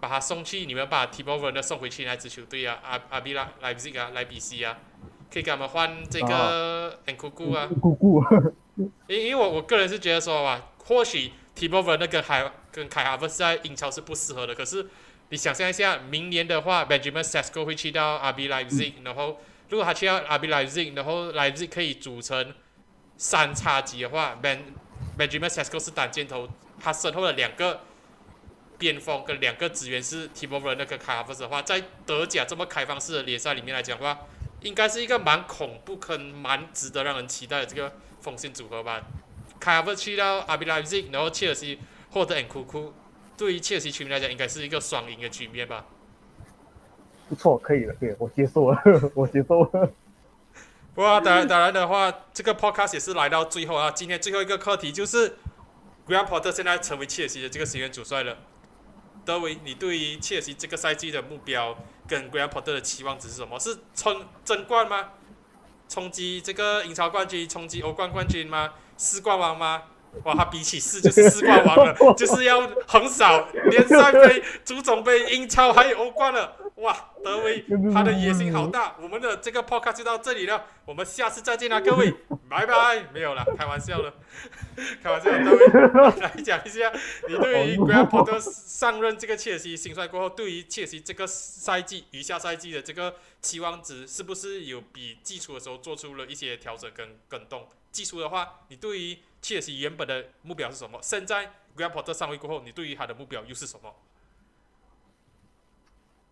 Speaker 1: 把他送去，你们把 t i m o v e r 的送回去那支球队啊，阿阿比拉莱比锡啊，莱比锡啊，可以给他们换这个库啊。因因为我我个人是觉得说吧，或许 t i m o v e r 那个海跟凯哈弗斯在英超是不适合的，可是。你想象一下，明年的话，Benjamin Sesko 会去到 RB Leipzig，然后如果他去到 RB Leipzig，然后 Leipzig 可以组成三叉戟的话，Ben Benjamin Sesko 是单箭头，他身后的两个边锋跟两个职员是 Timo 那个卡夫斯的话，在德甲这么开放式的联赛里面来讲的话，应该是一个蛮恐怖、跟蛮值得让人期待的这个锋线组合吧。卡夫斯去到 RB Leipzig，然后切尔西获得 N 库库。对于切尔西球迷来讲，应该是一个双赢的局面吧。
Speaker 2: 不错，可以了，对我接受了，我接受了。
Speaker 1: 不过当然，当然的话，这个 podcast 也是来到最后啊。今天最后一个课题就是 g r a n d Potter 现在成为切尔西的这个新任主帅了。德维，你对于切尔西这个赛季的目标跟 g r a n d Potter 的期望值是什么？是冲争冠吗？冲击这个英超冠军？冲击欧冠冠军吗？四冠王吗？哇，他比起四就是四冠王了，就是要横扫联赛杯、足总杯、英超还有欧冠了。哇，德威 他的野心好大。我们的这个 podcast 就到这里了，我们下次再见啦，各位，拜拜。没有了，开玩笑了，开玩笑。德威来讲一下，你对于 Grand Potter 上任这个切尔西新帅过后，对于切尔西这个赛季余下赛季的这个期望值，是不是有比基础的时候做出了一些调整跟跟动？基础的话，你对于切尔西原本的目标是什么？现在 Grand Potter 上位过后，你对于他的目标又是什么？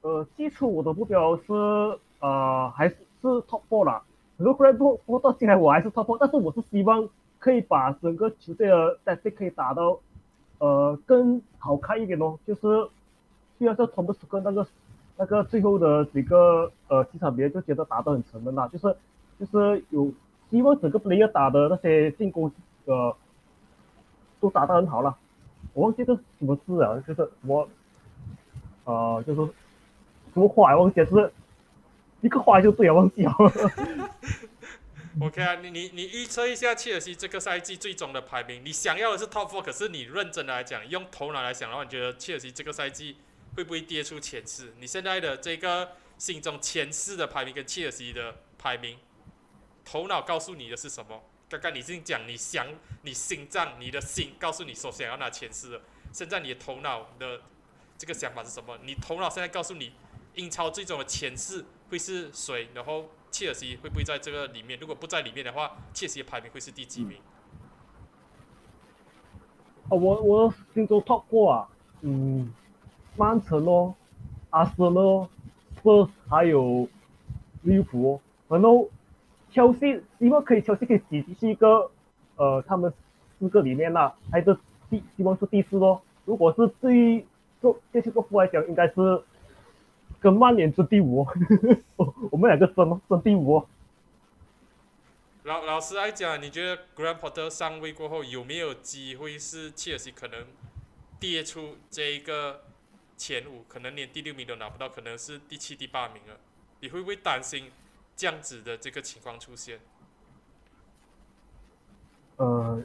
Speaker 2: 呃，基础我的目标是呃还是是 Top Four 啦。如果 Graham Potter 进来，我还是 Top Four，但是我是希望可以把整个球队的战绩可以打到呃更好看一点哦。就是虽然说 Thomas 跟那个那个最后的几个呃几场别就觉得打得很沉闷啦，就是就是有。希望整个 player 打的那些进攻，呃，都打得很好了。我忘记这什么字啊，就是什么，呃，就是什么话，忘记是，一个话就对了，忘记了。
Speaker 1: OK 啊，你你你预测一下切尔西这个赛季最终的排名，你想要的是 Top Four，可是你认真的来讲，用头脑来想的话，你觉得切尔西这个赛季会不会跌出前四？你现在的这个心中前四的排名跟切尔西的排名，头脑告诉你的是什么？刚刚你已经讲你想，你心脏，你的心告诉你说想要拿前四了，现在你的头脑的这个想法是什么？你头脑现在告诉你，英超最终的前四会是谁？然后切尔西会不会在这个里面？如果不在里面的话，切尔西的排名会是第几名？
Speaker 2: 哦，我我心中 top four 啊，嗯，曼城哦，阿森纳，斯还有利物浦哦，然后。切西希望可以，切西可以挤进一个，呃，他们四个里面啦，还是第希望是第四咯。如果是对于做这些个夫来讲，应该是跟曼联争第五，我们两个争争第五。
Speaker 1: 老老实来讲，你觉得 Grand Potter 上位过后有没有机会是切尔西可能跌出这一个前五，可能连第六名都拿不到，可能是第七、第八名了？你会不会担心？这样子的这个情况出现，
Speaker 2: 呃，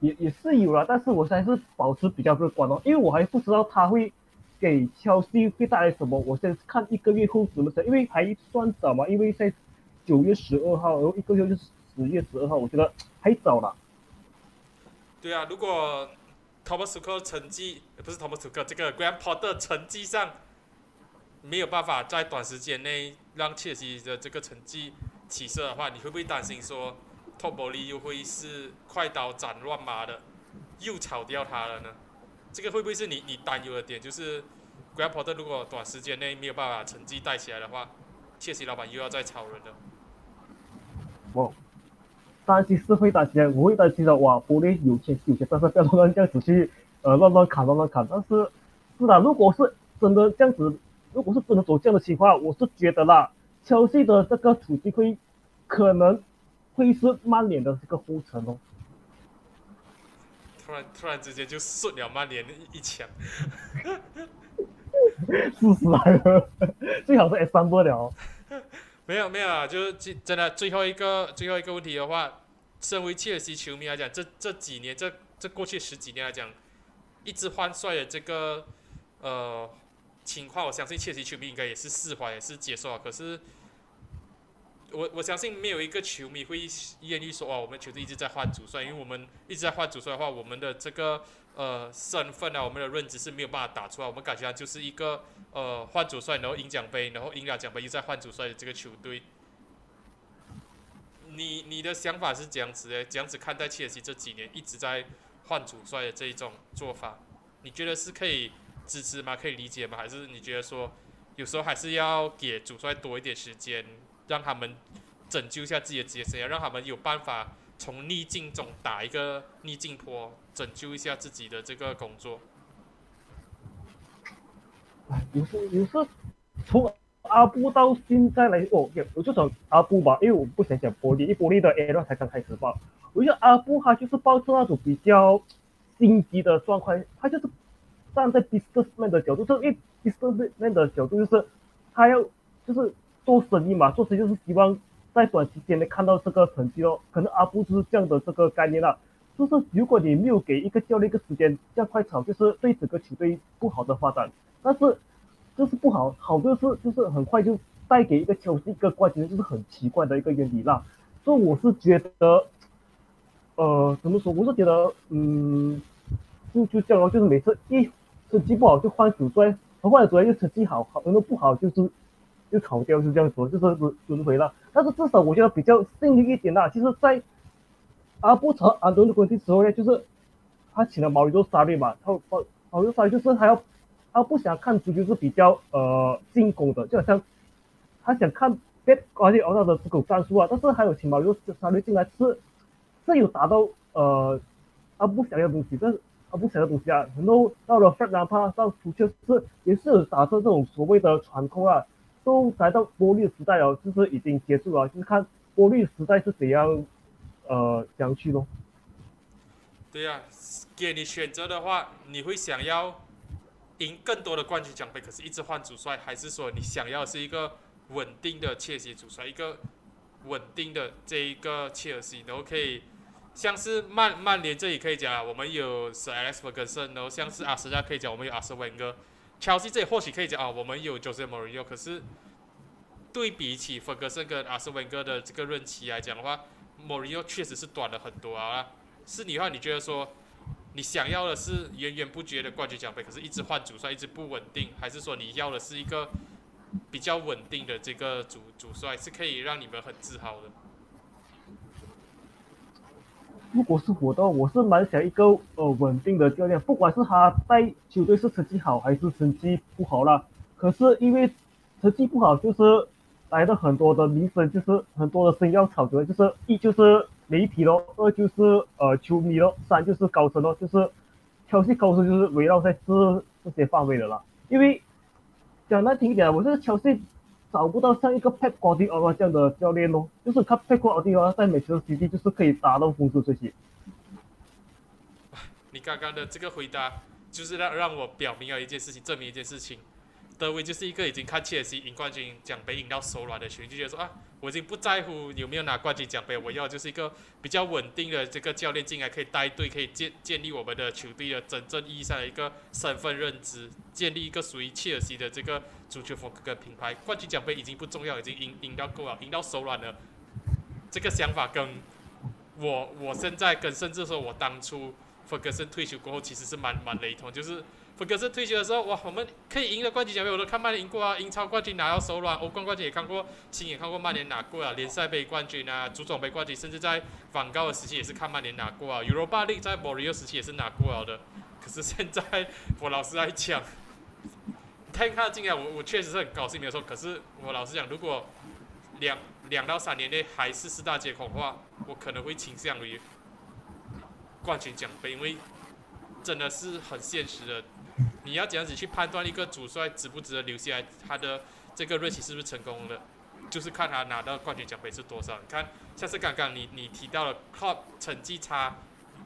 Speaker 2: 也也是有了，但是我还是保持比较乐观哦，因为我还不知道他会给消息会带来什么，我先看一个月后怎么想，因为还算早嘛，因为在九月十二号，然后一个月就是十月十二号，我觉得还早了。
Speaker 1: 对啊，如果 Thomas 克成绩不是 Thomas 克，这个 Grandpa 的成绩上。没有办法在短时间内让切尔西的这个成绩起色的话，你会不会担心说托博利又会是快刀斩乱麻的，又炒掉他了呢？这个会不会是你你担忧的点？就是 g r a p p o r 如果短时间内没有办法成绩带起来的话，切尔西老板又要再炒人了。
Speaker 2: 我担心是会担心，我会担心的。哇，国内有钱有钱，但是不要乱这样子去呃乱乱砍乱乱砍。但是是的，如果是真的这样子。如果是真的走这样的情况，我是觉得啦，切西的这个处境会可能会是曼联的这个后尘哦。
Speaker 1: 突然突然之间就顺了曼联一一枪，
Speaker 2: 事实来了，最好是 S 三不了。
Speaker 1: 没有没有啊，就是真的最后一个最后一个问题的话，身为切尔西球迷来讲，这这几年这这过去十几年来讲，一直换帅的这个呃。情况，我相信切尔西球迷应该也是释怀，也是接受啊。可是，我我相信没有一个球迷会愿意说，哇，我们球队一直在换主帅，因为我们一直在换主帅的话，我们的这个呃身份啊，我们的认知是没有办法打出来。我们感觉就是一个呃换主帅，然后赢奖杯，然后赢了奖杯又在换主帅的这个球队。你你的想法是这样子的？这样子看待切尔西这几年一直在换主帅的这一种做法，你觉得是可以？支持吗？可以理解吗？还是你觉得说，有时候还是要给主帅多一点时间，让他们拯救一下自己的职业生涯，让他们有办法从逆境中打一个逆境坡，拯救一下自己的这个工作。
Speaker 2: 有时有时从阿布到现在来，哦，我就讲阿布吧，因为我不想讲玻璃，因为玻璃的 A 段才刚开始吧。我觉得阿布他就是抱着那种比较心急的状况，他就是。站在 businessman 的角度，因为 businessman 的角度就是他要就是做生意嘛，做生意就是希望在短时间内看到这个成绩哦。可能阿布就是这样的这个概念啦，就是如果你没有给一个教练一个时间这样快炒，就是对整个球队不好的发展。但是就是不好，好的是就是很快就带给一个球队一个冠军，就是很奇怪的一个原理啦。所以我是觉得，呃，怎么说？我是觉得，嗯，就就这样咯，就是每次一。成绩不好就换主帅，换主帅又成绩好，好然后不好就是就炒掉，是这样说，就是轮轮回了。但是至少我觉得比较幸运一点啦，就是在阿布查安东尼关系时候呢，就是他请了毛里多沙利嘛，他毛毛里多沙利就是他要他不想看足球是比较呃进攻的，就好像他想看别关系奥纳的这种战术啊，但是还有请毛里多沙利进来是是有达到呃他不想要的东西，但是。他不想的东西啊，然后到了弗兰帕到足球是也是打着这种所谓的传控啊，都来到玻璃时代了，就是已经结束了，就是看玻璃时代是怎样呃样去咯。
Speaker 1: 对呀，给你选择的话，你会想要赢更多的冠军奖杯，可是一直换主帅，还是说你想要是一个稳定的切尔西主帅，一个稳定的这一个切尔西，然后可以像是曼曼联这里可以讲啊，我们有 Sir Alex Ferguson，然后像是阿森纳可以讲我们有阿瑟温哥，切尔西这里或许可以讲啊，我们有 Jose Mourinho，可是对比起 Ferguson 跟阿斯文哥的这个任期来讲的话，Mourinho 确实是短了很多啊。是你的话，你觉得说你想要的是源源不绝的冠军奖杯，可是一直换主帅，一直不稳定，还是说你要的是一个比较稳定的这个主主帅，是可以让你们很自豪的？
Speaker 2: 如果是我的话，我是蛮想一个呃稳定的教练，不管是他带球队是成绩好还是成绩不好啦。可是因为成绩不好，就是来的很多的名声，就是很多的声要炒作，就是一就是媒体咯，二就是呃球迷咯，三就是高层咯，就是挑戏高层就是围绕在这这些范围的啦。因为讲难听一点，我这个挑戏找不到像一个 Pep Guardiola 这样的教练咯，就是他 Pep Guardiola 在每次 CD 就是可以达到风度这些。
Speaker 1: 你刚刚的这个回答，就是让让我表明了一件事情，证明一件事情。德威就是一个已经看切尔西赢冠军奖杯赢到手软的球员，就觉得说啊，我已经不在乎有没有拿冠军奖杯，我要就是一个比较稳定的这个教练进来，可以带队，可以建建立我们的球队的真正意义上的一个身份认知，建立一个属于切尔西的这个足球风格跟品牌。冠军奖杯已经不重要，已经赢赢到够了，赢到手软了。这个想法跟我我现在跟甚至说我当初弗格森退休过后，其实是蛮蛮雷同，就是。弗格森退休的时候，哇，我们可以赢的冠军奖杯我都看曼联赢过啊，英超冠军拿到手软，欧冠冠军也看过，亲眼看过曼联拿过啊，联赛杯冠军啊，足总杯冠军，甚至在梵高的时期也是看曼联拿过啊，Europa League 在 Mourinho 时期也是拿过了的。可是现在我老实来讲，看看进来，我我确实是很高兴没有错。可是我老实讲，如果两两到三年内还是四大皆空的话，我可能会倾向于冠军奖杯，因为真的是很现实的。你要怎样子去判断一个主帅值不值得留下来？他的这个任期是不是成功的？就是看他拿到冠军奖杯是多少。你看，像是刚刚你你提到了 Club 成绩差，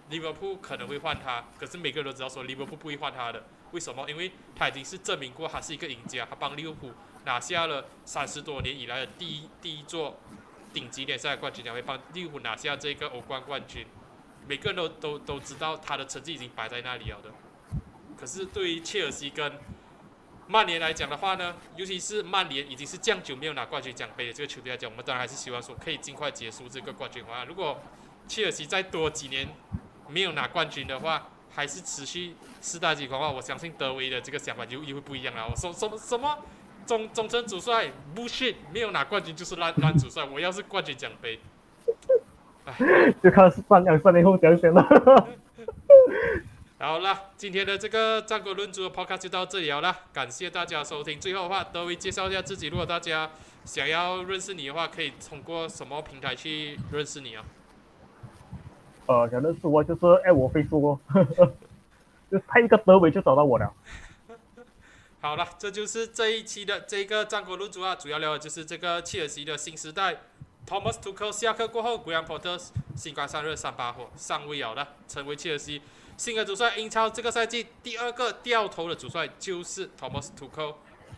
Speaker 1: 利物浦可能会换他，可是每个人都知道说利物浦不会换他的。为什么？因为他已经是证明过他是一个赢家，他帮利物浦拿下了三十多年以来的第一第一座顶级联赛冠军奖杯，帮利物浦拿下这个欧冠冠军。每个人都都都知道他的成绩已经摆在那里了的。可是对于切尔西跟曼联来讲的话呢，尤其是曼联已经是降久没有拿冠军奖杯的这个球队来讲，我们当然还是希望说可以尽快结束这个冠军荒。如果切尔西再多几年没有拿冠军的话，还是持续四大金的话，我相信德维的这个想法就又会不一样了。我说什么什么总总成主帅不是没有拿冠军就是烂烂主帅，我要是冠军奖杯，
Speaker 2: 就看三两三年后讲选了。
Speaker 1: 好了，今天的这个战国论足的 podcast 就到这里好了，感谢大家收听。最后的话，德威介绍一下自己，如果大家想要认识你的话，可以通过什么平台去认识你啊？
Speaker 2: 呃，想认识我就是爱我飞书哦，就拍一个德伟就找到我了。
Speaker 1: 好了，这就是这一期的这个战国论足啊，主要聊的就是这个切尔西的新时代。Thomas Tuchel 下课过后，Graham Potter 新官上任三把火，上位了的，成为切尔西。新的主帅，英超这个赛季第二个掉头的主帅就是 Thomas Tuchel。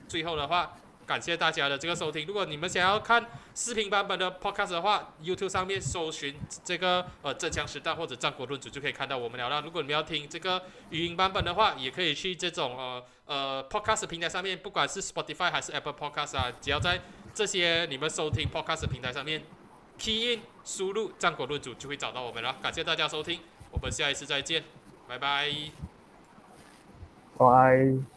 Speaker 1: 最后的话，感谢大家的这个收听。如果你们想要看视频版本的 Podcast 的话，YouTube 上面搜寻这个呃《真枪实弹》或者《战国论主》就可以看到我们聊了。如果你们要听这个语音版本的话，也可以去这种呃呃 Podcast 平台上面，不管是 Spotify 还是 Apple Podcast 啊，只要在这些你们收听 Podcast 平台上面 key in 输入《战国论主》就会找到我们了。感谢大家收听，我们下一次再见。拜拜。
Speaker 2: 拜。